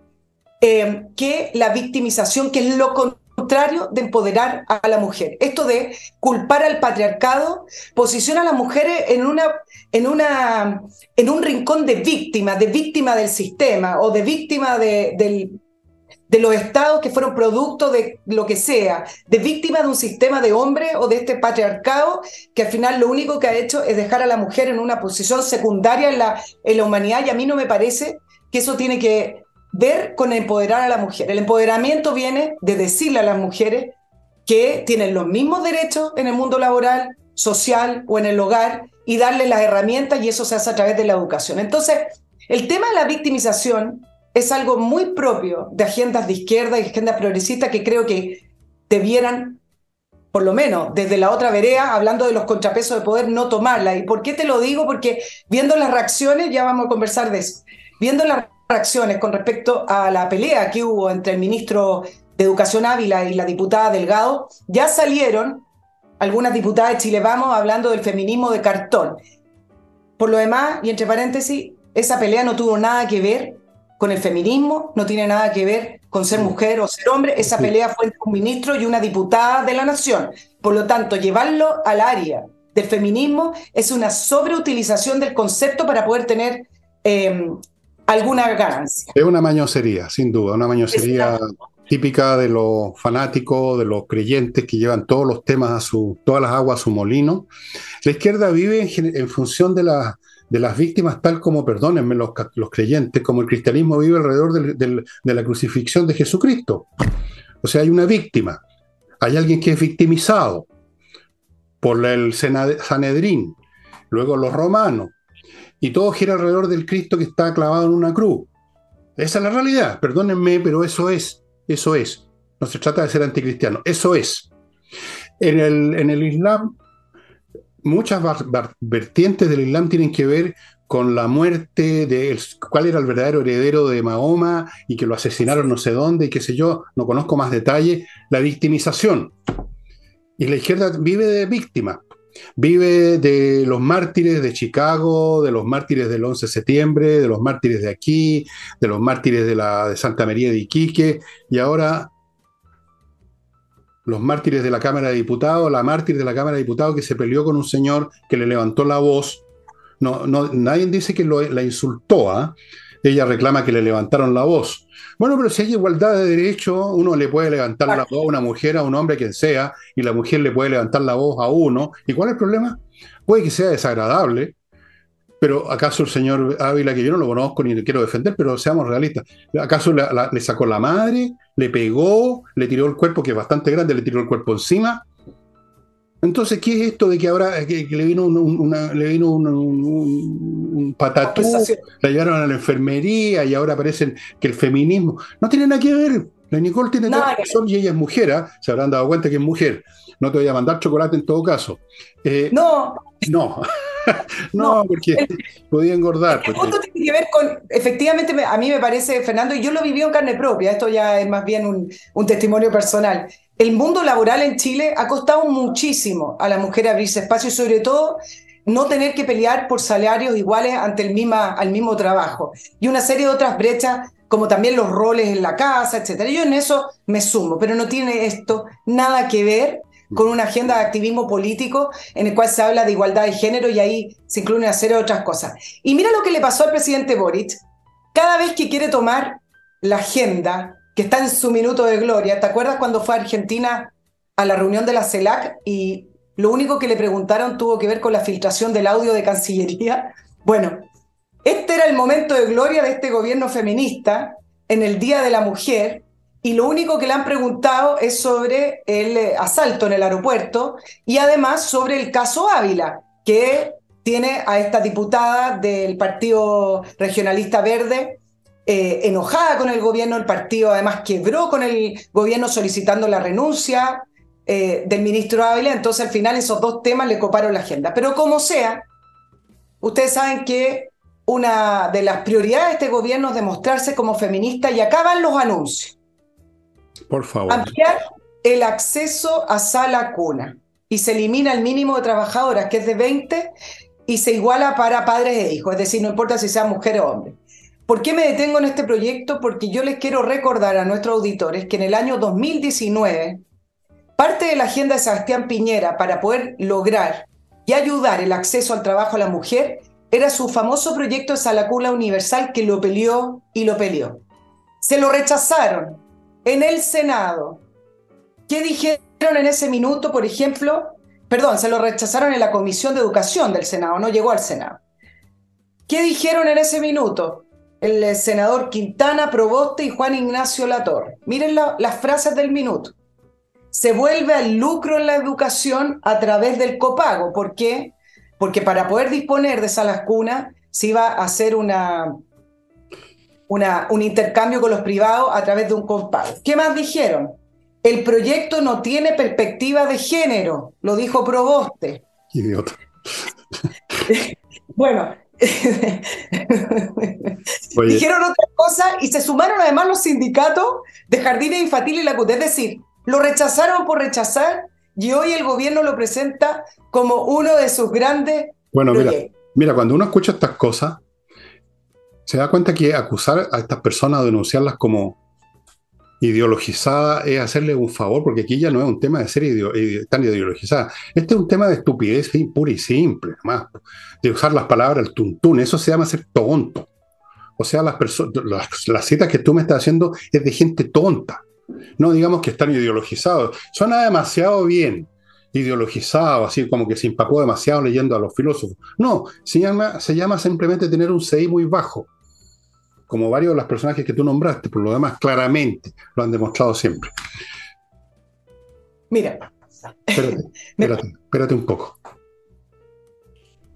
Speaker 2: eh, que la victimización, que es lo contrario de empoderar a la mujer. Esto de culpar al patriarcado posiciona a las mujeres en, una, en, una, en un rincón de víctima, de víctima del sistema o de víctima de, del, de los estados que fueron producto de lo que sea, de víctima de un sistema de hombres o de este patriarcado que al final lo único que ha hecho es dejar a la mujer en una posición secundaria en la, en la humanidad y a mí no me parece que eso tiene que ver con empoderar a la mujer. El empoderamiento viene de decirle a las mujeres que tienen los mismos derechos en el mundo laboral, social o en el hogar y darles las herramientas y eso se hace a través de la educación. Entonces, El tema de la victimización es algo muy propio de agendas de izquierda y agendas progresistas que creo que debieran, por lo menos desde la otra vereda, hablando de los contrapesos de poder, no tomarla. ¿Y por qué te lo digo? Porque viendo las reacciones, ya vamos a conversar de eso, viendo las reacciones con respecto a la pelea que hubo entre el ministro de Educación Ávila y la diputada Delgado, ya salieron algunas diputadas de Chile Vamos hablando del feminismo de cartón. Por lo demás, y entre paréntesis, esa pelea no tuvo nada que ver con el feminismo, no tiene nada que ver con ser mujer o ser hombre. Esa pelea fue entre un ministro y una diputada de la nación. Por lo tanto, llevarlo al área del feminismo es una sobreutilización del concepto para poder tener eh, alguna ganancia.
Speaker 1: Es una mañosería, sin duda, una mañosería típica de los fanáticos, de los creyentes que llevan todos los temas a su, todas las aguas a su molino. La izquierda vive en, función de, de, las víctimas, tal como, perdónenme los, los, creyentes, como el cristianismo vive alrededor de la crucifixión de Jesucristo. O sea, hay una víctima, hay alguien que es victimizado por el Sanedrín, luego los romanos, y todo gira alrededor del Cristo que está clavado en una cruz. Esa es la realidad, perdónenme, pero eso es. Eso es. No se trata de ser anticristiano. Eso es. En el, en el Islam, muchas vertientes del Islam tienen que ver con la muerte de cuál era el verdadero heredero de Mahoma y que lo asesinaron no sé dónde y qué sé yo, no conozco más detalle, la victimización. Y la izquierda vive de víctima, vive de los mártires de Chicago, de los mártires del 11 de septiembre, de los mártires de aquí, de los mártires de, la, de Santa María de Iquique, y ahora los mártires de la Cámara de Diputados, la mártir de la Cámara de Diputados que se peleó con un señor que le levantó la voz. No, no, nadie dice que la insultó, ¿ah? ella reclama que le levantaron la voz. Bueno, pero si hay igualdad de derecho, uno le puede levantar la voz a una mujer, a un hombre, quien sea, y la mujer le puede levantar la voz a uno. ¿Y cuál es el problema? Puede que sea desagradable, pero ¿acaso el señor Ávila, que yo no lo conozco ni le quiero defender, pero seamos realistas, ¿acaso le sacó la madre, le pegó, le tiró el cuerpo, que es bastante grande, le tiró el cuerpo encima? Entonces, ¿qué es esto de que ahora que, le vino un, le vino un, patatú, la llevaron a la enfermería y ahora parecen que el feminismo no tiene nada que ver? La Nicole tiene toda razón y ella es mujer, ¿ah? se habrán dado cuenta que es mujer. No te voy a mandar chocolate en todo caso.
Speaker 2: Eh, no.
Speaker 1: No. no, porque podía engordar.
Speaker 2: El punto tiene que ver con, efectivamente, a mí me parece, Fernando, y yo lo viví en carne propia, esto ya es más bien un, un testimonio personal el mundo laboral en Chile ha costado muchísimo a la mujer abrirse espacio y sobre todo no tener que pelear por salarios iguales ante el misma, al mismo trabajo. Y una serie de otras brechas, como también los roles en la casa, etc. Yo en eso me sumo, pero no tiene esto nada que ver con una agenda de activismo político en el cual se habla de igualdad de género y ahí se incluyen serie de otras cosas. Y mira lo que le pasó al presidente Boric. Cada vez que quiere tomar la agenda que está en su minuto de gloria. ¿Te acuerdas cuando fue a Argentina a la reunión de la CELAC y lo único que le preguntaron tuvo que ver con la filtración del audio de Cancillería? Bueno, este era el momento de gloria de este gobierno feminista en el Día de la Mujer y lo único que le han preguntado es sobre el eh, asalto en el aeropuerto y además sobre el caso Ávila, que tiene a esta diputada del Partido Regionalista Verde, eh, enojada con el gobierno, el partido además quebró con el gobierno solicitando la renuncia eh, del ministro Ávila, entonces al final esos dos temas le coparon la agenda. Pero como sea, ustedes saben que una de las prioridades de este gobierno es demostrarse como feminista y acaban los anuncios.
Speaker 1: Por favor.
Speaker 2: Ampliar el acceso a sala cuna y se elimina el mínimo de trabajadoras, que es de 20, y se iguala para padres e hijos, es decir, no importa si sea mujer o hombre. ¿Por qué me detengo en este proyecto? Porque yo les quiero recordar a nuestros auditores que en el año 2019, parte de la agenda de Sebastián Piñera para poder lograr y ayudar el acceso al trabajo a la mujer era su famoso proyecto de Salacula Universal que lo peleó y lo peleó. Se lo rechazaron en el Senado. ¿Qué dijeron en ese minuto, por ejemplo? Perdón, se lo rechazaron en la Comisión de Educación del Senado, no llegó al Senado. ¿Qué dijeron en ese minuto? El senador Quintana Proboste y Juan Ignacio Latorre. Miren las frases del minuto. Se vuelve al lucro en la educación a través del copago. ¿Por qué? Porque para poder disponer de salas cunas se iba a hacer una, una, un intercambio con los privados a través de un copago. ¿Qué más dijeron? El proyecto no tiene perspectiva de género, lo dijo Proboste.
Speaker 1: Idiota.
Speaker 2: bueno, dijeron otra cosa y se sumaron además los sindicatos de jardines infantiles y la CUT. Es decir, lo rechazaron por rechazar y hoy el gobierno lo presenta como uno de sus grandes
Speaker 1: bueno, Mira, mira, cuando uno escucha estas cosas, se da cuenta que acusar a estas personas, denunciarlas como ideologizada es hacerle un favor, porque aquí ya no es un tema de ser tan ideologizada. Este es un tema de estupidez pura y simple, más de usar las palabras el tuntún. Eso se llama ser tonto. O sea, las, citas que tú me estás haciendo es de gente tonta. No digamos que están ideologizados. Suena demasiado bien ideologizado, así como que se empapó demasiado leyendo a los filósofos. No, se llama, se llama simplemente tener un CI muy bajo como varios de los personajes que tú nombraste, por lo demás, claramente lo han demostrado siempre.
Speaker 2: Mira.
Speaker 1: Espérate, espérate, un poco.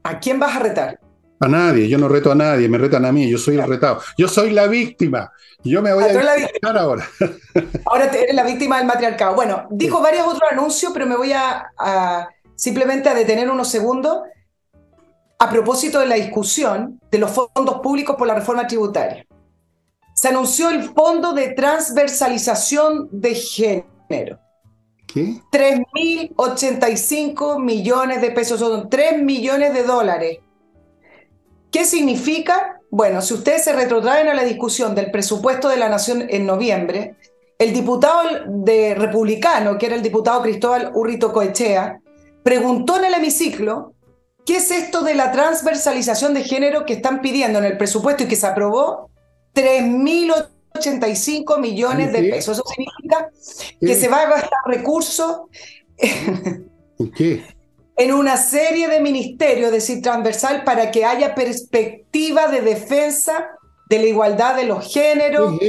Speaker 2: ¿A quién vas a retar?
Speaker 1: A nadie, yo no reto a nadie, me retan a mí, yo soy el retado. Yo soy la víctima. Yo me voy ah, a, a ahora.
Speaker 2: Ahora eres la víctima del matriarcado. Bueno, dijo varios otros anuncios, pero me voy a, a simplemente a detener unos segundos a propósito de la discusión de los fondos públicos por la reforma tributaria. Se anunció el fondo de transversalización de género.
Speaker 1: ¿Qué?
Speaker 2: 3.085 millones de pesos, son 3 millones de dólares. ¿Qué significa? Bueno, si ustedes se retrotraen a la discusión del presupuesto de la Nación en noviembre, el diputado de republicano, que era el diputado Cristóbal Urrito Coechea, preguntó en el hemiciclo ¿Qué es esto de la transversalización de género que están pidiendo en el presupuesto y que se aprobó? 3.085 millones de pesos. Eso significa que se va a gastar recursos
Speaker 1: ¿En qué?
Speaker 2: En una serie de ministerios, es decir, transversal, para que haya perspectiva de defensa de la igualdad de los géneros,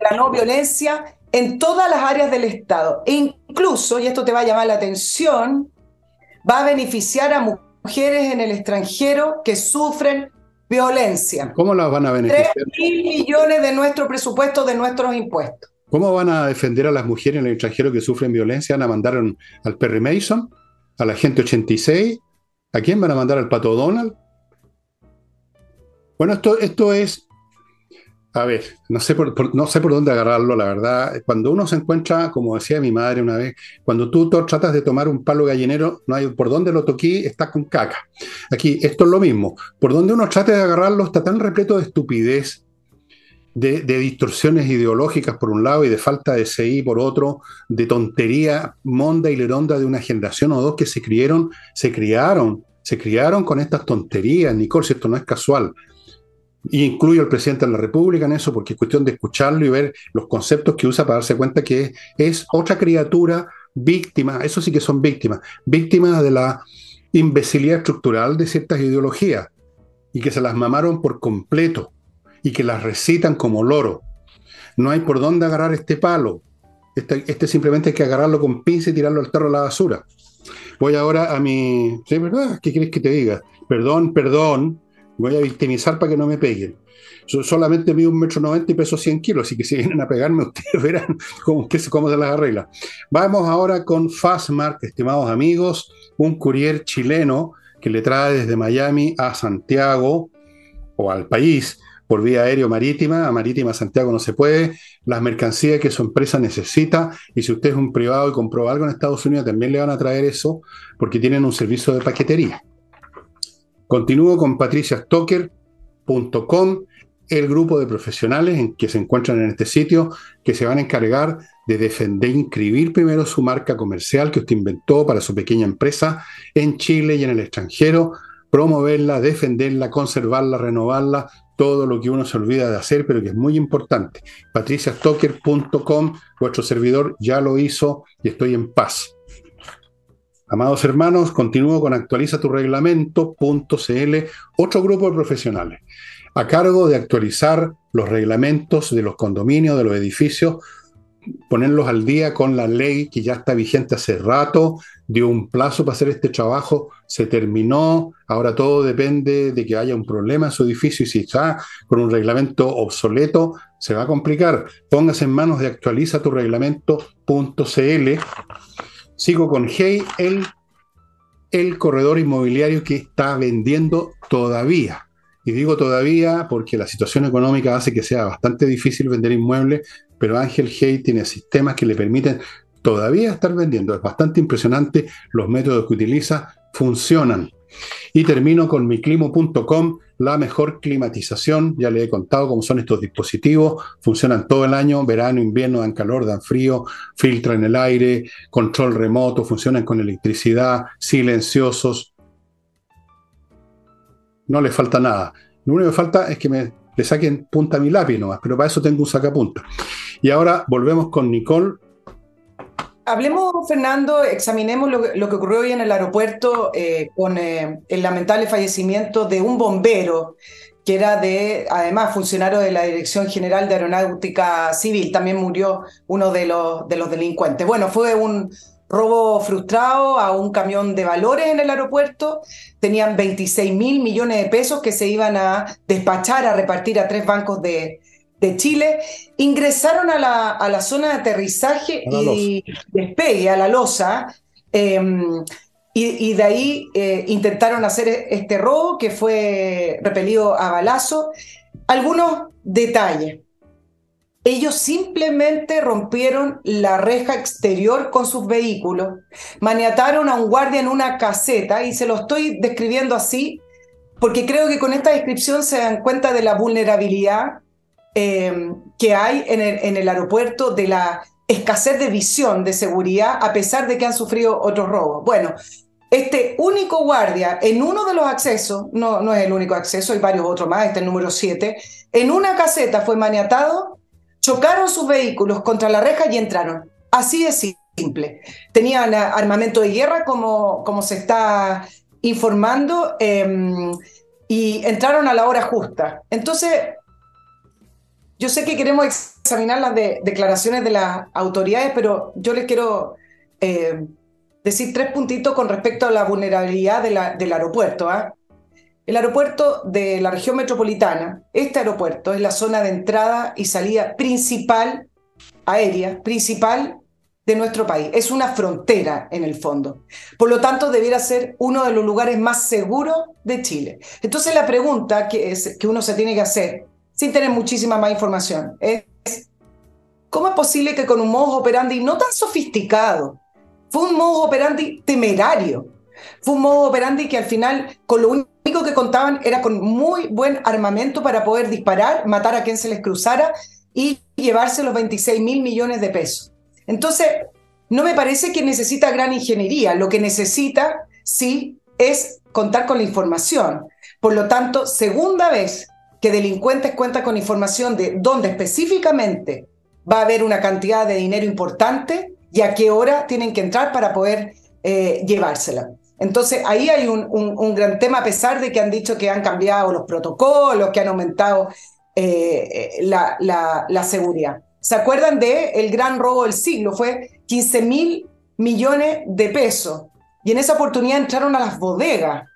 Speaker 2: la no violencia, en todas las áreas del Estado. E incluso, y esto te va a llamar la atención, va a beneficiar a mujeres mujeres en el extranjero que sufren violencia.
Speaker 1: ¿Cómo las van a beneficiar? 3
Speaker 2: mil millones de nuestro presupuesto, de nuestros impuestos.
Speaker 1: ¿Cómo van a defender a las mujeres en el extranjero que sufren violencia? ¿Van a mandar al Perry Mason? ¿A la gente 86? ¿A quién van a mandar al Pato Donald? Bueno, esto, esto es a ver, no sé, por, dónde agarrarlo, la verdad. Cuando uno se encuentra, como decía mi madre una vez, cuando tú tratas de tomar un palo gallinero, no hay por dónde lo toquí, está con caca. Aquí, esto es lo mismo. Por donde uno trate de agarrarlo, está tan repleto de estupidez, de, distorsiones ideológicas por un lado y de falta de CI por otro, de tontería monda y leronda de una generación o dos que se criaron, se criaron, se criaron con estas tonterías, Nicole, si esto no es casual. Y incluyo al presidente de la República en eso, porque es cuestión de escucharlo y ver los conceptos que usa para darse cuenta que es otra criatura víctima, eso sí que son víctimas, víctimas de la imbecilidad estructural de ciertas ideologías y que se las mamaron por completo y que las recitan como loro. No hay por dónde agarrar este palo. Este, este simplemente hay que agarrarlo con pinza y tirarlo al tarro a la basura. Voy ahora a mi... ¿Sí? ¿Qué quieres que te diga? Perdón, perdón, voy a victimizar para que no me peguen. Yo solamente mido un metro noventa y peso 100 kilos, así que si vienen a pegarme, ustedes verán cómo, cómo se las arregla. Vamos ahora con Fastmark, estimados amigos, un courier chileno que le trae desde Miami a Santiago o al país por vía aérea o marítima. A marítima Santiago no se puede. Las mercancías que su empresa necesita. Y si usted es un privado y compró algo en Estados Unidos, también le van a traer eso porque tienen un servicio de paquetería. Continúo con patriciastocker.com, el grupo de profesionales en que se encuentran en este sitio que se van a encargar de defender, inscribir primero su marca comercial que usted inventó para su pequeña empresa en Chile y en el extranjero, promoverla, defenderla, conservarla, renovarla, todo lo que uno se olvida de hacer, pero que es muy importante. patriciastocker.com, vuestro servidor ya lo hizo y estoy en paz. Amados hermanos, continúo con actualiza tu reglamento.cl, otro grupo de profesionales a cargo de actualizar los reglamentos de los condominios, de los edificios, ponerlos al día con la ley que ya está vigente hace rato, dio un plazo para hacer este trabajo, se terminó, ahora todo depende de que haya un problema en su edificio y si está con un reglamento obsoleto, se va a complicar. Póngase en manos de actualiza tu reglamento.cl. Sigo con Hey, el, el corredor inmobiliario que está vendiendo todavía. Y digo todavía porque la situación económica hace que sea bastante difícil vender inmuebles, pero Ángel Hey tiene sistemas que le permiten todavía estar vendiendo. Es bastante impresionante los métodos que utiliza, funcionan. Y termino con miclimo.com, la mejor climatización. Ya le he contado cómo son estos dispositivos. Funcionan todo el año, verano, invierno, dan calor, dan frío, filtran el aire, control remoto, funcionan con electricidad, silenciosos. No le falta nada. Lo único que falta es que me le saquen punta a mi lápiz nomás, pero para eso tengo un sacapunta. Y ahora volvemos con Nicole
Speaker 2: Hablemos, Fernando, examinemos lo, que ocurrió hoy en el aeropuerto eh, con eh, el lamentable fallecimiento de un bombero que era de, además, funcionario de la Dirección General de Aeronáutica Civil. También murió uno de los, de los delincuentes. Bueno, fue un robo frustrado a un camión de valores en el aeropuerto. Tenían 26 mil millones de pesos que se iban a despachar, a repartir a tres bancos de, de Chile, ingresaron a la, a la zona de aterrizaje y despegue, a la losa, em, y, de ahí eh, intentaron hacer este robo que fue repelido a balazo. Algunos detalles. Ellos simplemente rompieron la reja exterior con sus vehículos, maniataron a un guardia en una caseta, y se lo estoy describiendo así porque creo que con esta descripción se dan cuenta de la vulnerabilidad eh, que hay en el, aeropuerto de la escasez de visión de seguridad a pesar de que han sufrido otros robos. Bueno, este único guardia en uno de los accesos, no, no es el único acceso, hay varios otros más, este es el número 7, en una caseta fue maniatado, chocaron sus vehículos contra la reja y entraron. Así de simple. Tenían armamento de guerra, como, como se está informando, em, y entraron a la hora justa. Entonces, yo sé que queremos examinar las declaraciones de las autoridades, pero yo les quiero eh, decir tres puntitos con respecto a la vulnerabilidad del aeropuerto. ¿ah? El aeropuerto de la región metropolitana, este aeropuerto es la zona de entrada y salida principal aérea, principal de nuestro país. Es una frontera en el fondo. Por lo tanto, debiera ser uno de los lugares más seguros de Chile. Entonces, la pregunta que, es, que uno se tiene que hacer sin tener muchísima más información. Es, ¿cómo es posible que con un modo operandi no tan sofisticado, fue un modo operandi temerario, fue un modo operandi que al final con lo único que contaban era con muy buen armamento para poder disparar, matar a quien se les cruzara y llevarse los 26 mil millones de pesos. Entonces, no me parece que necesita gran ingeniería, lo que necesita sí es contar con la información. Por lo tanto, segunda vez que delincuentes cuentan con información de dónde específicamente va a haber una cantidad de dinero importante y a qué hora tienen que entrar para poder eh, llevársela. Entonces ahí hay un, gran tema, a pesar de que han dicho que han cambiado los protocolos, que han aumentado eh, eh, la, la, seguridad. ¿Se acuerdan de el gran robo del siglo? Fue 15 mil millones de pesos. Y en esa oportunidad entraron a las bodegas,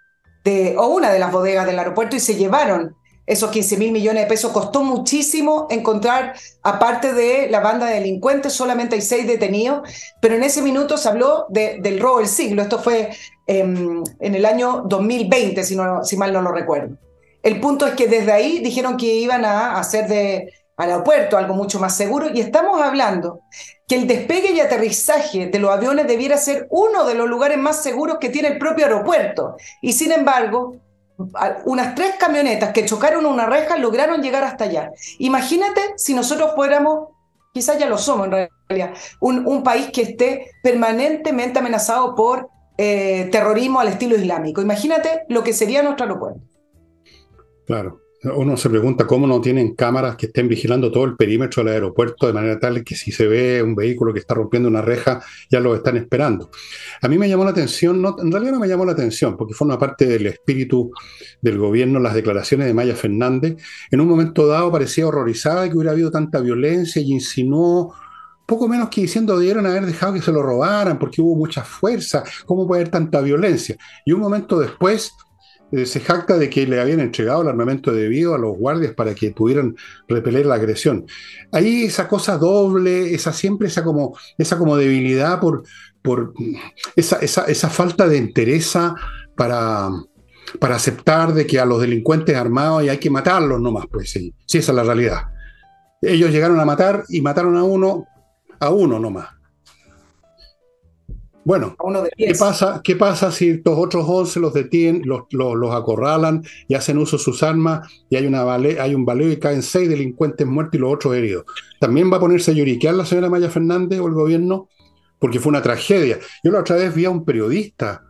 Speaker 2: de, o una de las bodegas del aeropuerto, y se llevaron esos 15 mil millones de pesos. Costó muchísimo encontrar, aparte de la banda de delincuentes, solamente hay seis detenidos, pero en ese minuto se habló del robo del siglo. Esto fue em, en el año 2020, si, no, si mal no lo recuerdo. El punto es que desde ahí dijeron que iban a hacer de aeropuerto algo mucho más seguro y estamos hablando que el despegue y aterrizaje de los aviones debiera ser uno de los lugares más seguros que tiene el propio aeropuerto. Y sin embargo, unas tres camionetas que chocaron una reja lograron llegar hasta allá. Imagínate si nosotros fuéramos, quizás ya lo somos en realidad, un, país que esté permanentemente amenazado por eh, terrorismo al estilo islámico. Imagínate lo que sería nuestro aeropuerto.
Speaker 1: Claro. Uno se pregunta cómo no tienen cámaras que estén vigilando todo el perímetro del aeropuerto de manera tal que si se ve un vehículo que está rompiendo una reja, ya lo están esperando. A mí me llamó la atención, no, en realidad no me llamó la atención, porque forma parte del espíritu del gobierno las declaraciones de Maya Fernández. En un momento dado parecía horrorizada de que hubiera habido tanta violencia y insinuó poco menos que diciendo debieron haber dejado que se lo robaran porque hubo mucha fuerza, ¿cómo puede haber tanta violencia? Y un momento después eh, se jacta de que le habían entregado el armamento debido a los guardias para que pudieran repeler la agresión. Ahí esa cosa doble, esa siempre esa como, esa como debilidad por, por esa, esa, falta de entereza para, para aceptar de que a los delincuentes armados hay que matarlos nomás, pues sí, sí, esa es la realidad. Ellos llegaron a matar y mataron a uno, a uno nomás. Bueno, ¿qué pasa, ¿qué pasa si estos otros 11 los detienen, los, los, acorralan y hacen uso de sus armas y hay, una hay un baleo y caen seis delincuentes muertos y los otros heridos? ¿También va a ponerse a lloriquear la señora Maya Fernández o el gobierno? Porque fue una tragedia. Yo la otra vez vi a un periodista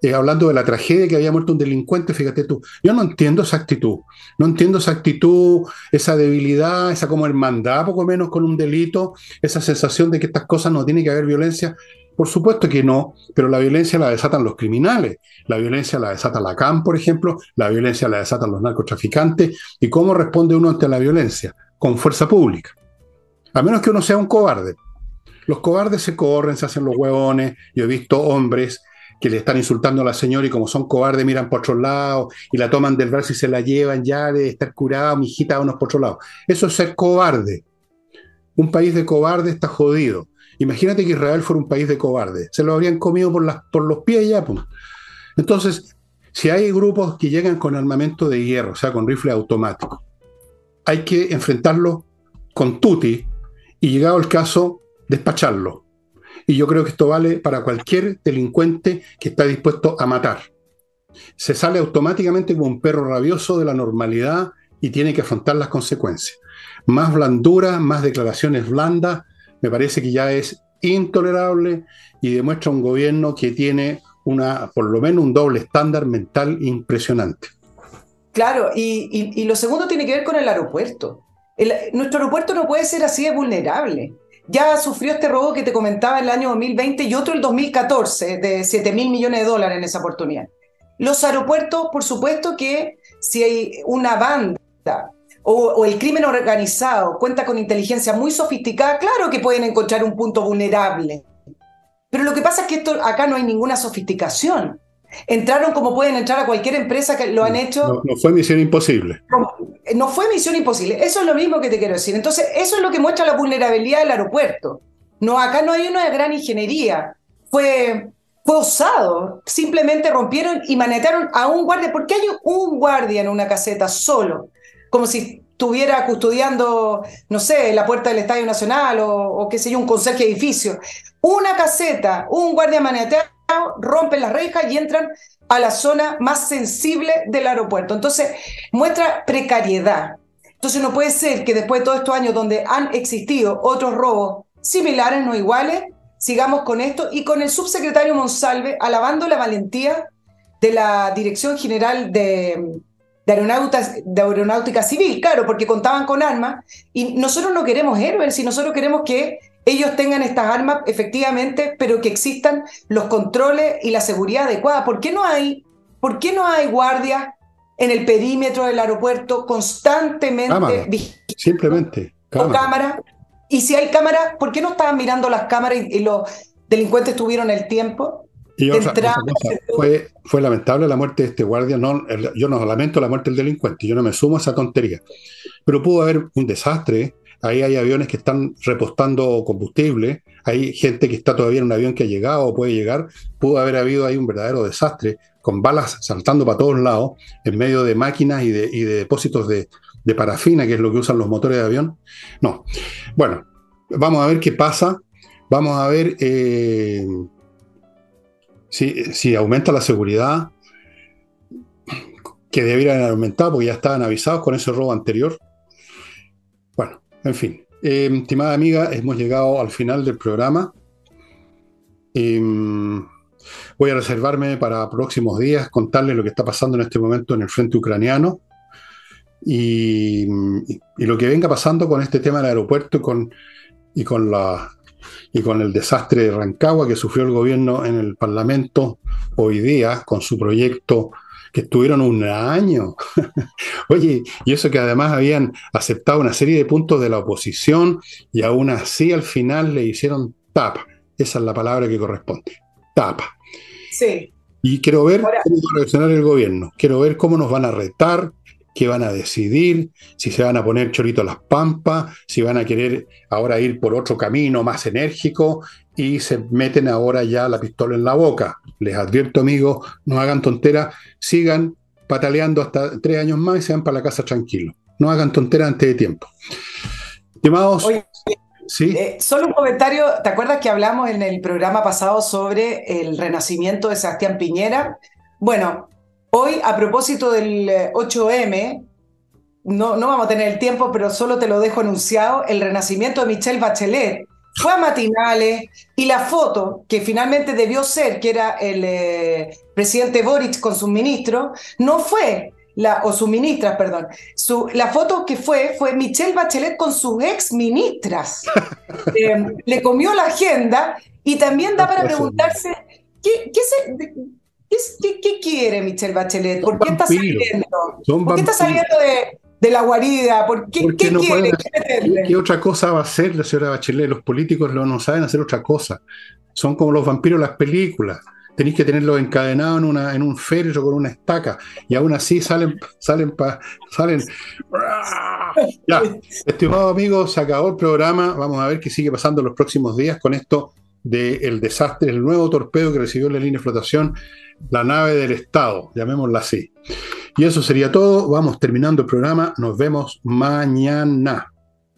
Speaker 1: eh, hablando de la tragedia que había muerto un delincuente, fíjate tú. Yo no entiendo esa actitud. No entiendo esa actitud, esa debilidad, esa como hermandad, poco menos con un delito, esa sensación de que estas cosas no tiene que haber violencia. Por supuesto que no, pero la violencia la desatan los criminales, la violencia la desata la CAM, por ejemplo, la violencia la desatan los narcotraficantes. ¿Y cómo responde uno ante la violencia? Con fuerza pública. A menos que uno sea un cobarde. Los cobardes se corren, se hacen los huevones. Yo he visto hombres que le están insultando a la señora y como son cobardes miran por otro lado y la toman del brazo y se la llevan ya de estar curado, mi hijita, unos por otro lado. Eso es ser cobarde. Un país de cobarde está jodido. Imagínate que Israel fuera un país de cobardes. Se lo habrían comido por, las, por los pies ya. Pues. Entonces, si hay grupos que llegan con armamento de hierro, o sea, con rifle automático, hay que enfrentarlo con tuti y llegado el caso, despacharlo. Y yo creo que esto vale para cualquier delincuente que está dispuesto a matar. Se sale automáticamente como un perro rabioso de la normalidad y tiene que afrontar las consecuencias. Más blandura, más declaraciones blandas, me parece que ya es intolerable y demuestra un gobierno que tiene una, por lo menos un doble estándar mental impresionante.
Speaker 2: Claro, y, lo segundo tiene que ver con el aeropuerto. nuestro aeropuerto no puede ser así de vulnerable. Ya sufrió este robo que te comentaba en el año 2020 y otro el 2014 de 7 mil millones de dólares en esa oportunidad. Los aeropuertos, por supuesto que si hay una banda o, el crimen organizado cuenta con inteligencia muy sofisticada, claro que pueden encontrar un punto vulnerable. Pero lo que pasa es que esto, acá no hay ninguna sofisticación. Entraron como pueden entrar a cualquier empresa que lo han hecho.
Speaker 1: No, fue misión imposible.
Speaker 2: No, fue misión imposible. Eso es lo mismo que te quiero decir. Entonces, eso es lo que muestra la vulnerabilidad del aeropuerto. No, acá no hay una gran ingeniería. Fue, fue osado. Simplemente rompieron y manetearon a un guardia. ¿Por qué hay un guardia en una caseta solo? Como si estuviera custodiando, no sé, la puerta del Estadio Nacional o, qué sé yo, un conserje de edificio. Una caseta, un guardia maneteado, rompen las rejas y entran a la zona más sensible del aeropuerto. Entonces, muestra precariedad. Entonces, no puede ser que después de todos estos años donde han existido otros robos similares, no iguales, sigamos con esto y con el subsecretario Monsalve alabando la valentía de la Dirección General de, de, de aeronáutica civil, claro, porque contaban con armas, y nosotros no queremos héroes, si nosotros queremos que ellos tengan estas armas efectivamente, pero que existan los controles y la seguridad adecuada. ¿Por qué no hay, por qué no hay guardias en el perímetro del aeropuerto constantemente?
Speaker 1: simplemente.
Speaker 2: O cámara. Y si hay cámaras, ¿por qué no estaban mirando las cámaras y los delincuentes tuvieron el tiempo?
Speaker 1: Y otra, fue, fue lamentable la muerte de este guardia. No, yo no lamento la muerte del delincuente, yo no me sumo a esa tontería. Pero pudo haber un desastre. Ahí hay aviones que están repostando combustible, hay gente que está todavía en un avión que ha llegado o puede llegar. Pudo haber habido ahí un verdadero desastre, con balas saltando para todos lados, en medio de máquinas y de, depósitos de, parafina, que es lo que usan los motores de avión. No. Bueno, vamos a ver qué pasa. Vamos a ver. Eh, si, aumenta la seguridad, que deberían haber aumentado porque ya estaban avisados con ese robo anterior. Bueno, en fin. Eh, estimada amiga, hemos llegado al final del programa. Em, voy a reservarme para próximos días contarles lo que está pasando en este momento en el frente ucraniano y, lo que venga pasando con este tema del aeropuerto y con la y con el desastre de Rancagua que sufrió el gobierno en el Parlamento hoy día con su proyecto que estuvieron un año. Oye, y eso que además habían aceptado una serie de puntos de la oposición y aún así al final le hicieron tapa. Esa es la palabra que corresponde. Tapa.
Speaker 2: Sí.
Speaker 1: Y quiero ver cómo va a reaccionar el gobierno. Quiero ver cómo nos van a retar, qué van a decidir, si se van a poner chorito las pampas, si van a querer ahora ir por otro camino más enérgico y se meten ahora ya la pistola en la boca. Les advierto, amigos, no hagan tonteras, sigan pataleando hasta tres años más y se van para la casa tranquilos. No hagan tonteras antes de tiempo. Estimados.
Speaker 2: ¿Sí? Eh, solo un comentario, ¿te acuerdas que hablamos en el programa pasado sobre el renacimiento de Sebastián Piñera? Bueno, Hoy, a propósito del 8M, eh, no, no vamos a tener el tiempo, pero solo te lo dejo anunciado, el renacimiento de Michelle Bachelet. Fue a matinales y la foto que finalmente debió ser, que era el eh, presidente Boric con sus ministros, no fue la, o sus ministras, perdón. Su, la foto que fue fue Michelle Bachelet con sus ex ministras. Eh, le comió la agenda y también da para preguntarse ¿qué, qué se, ¿Qué, quiere Michelle Bachelet? ¿Por qué está saliendo? ¿Por qué está saliendo de, la guarida? ¿Por qué, ¿qué quiere?
Speaker 1: ¿Qué otra cosa va a hacer la señora Bachelet? Los políticos no saben hacer otra cosa. Son como los vampiros las películas. Tenéis que tenerlos encadenados en, una, en un féretro con una estaca. Y aún así salen, salen, salen. Ya, estimados amigos, se acabó el programa. Vamos a ver qué sigue pasando en los próximos días con esto del desastre, el nuevo torpedo que recibió la línea de flotación la nave del Estado, llamémosla así. Y eso sería todo. Vamos terminando el programa. Nos vemos mañana.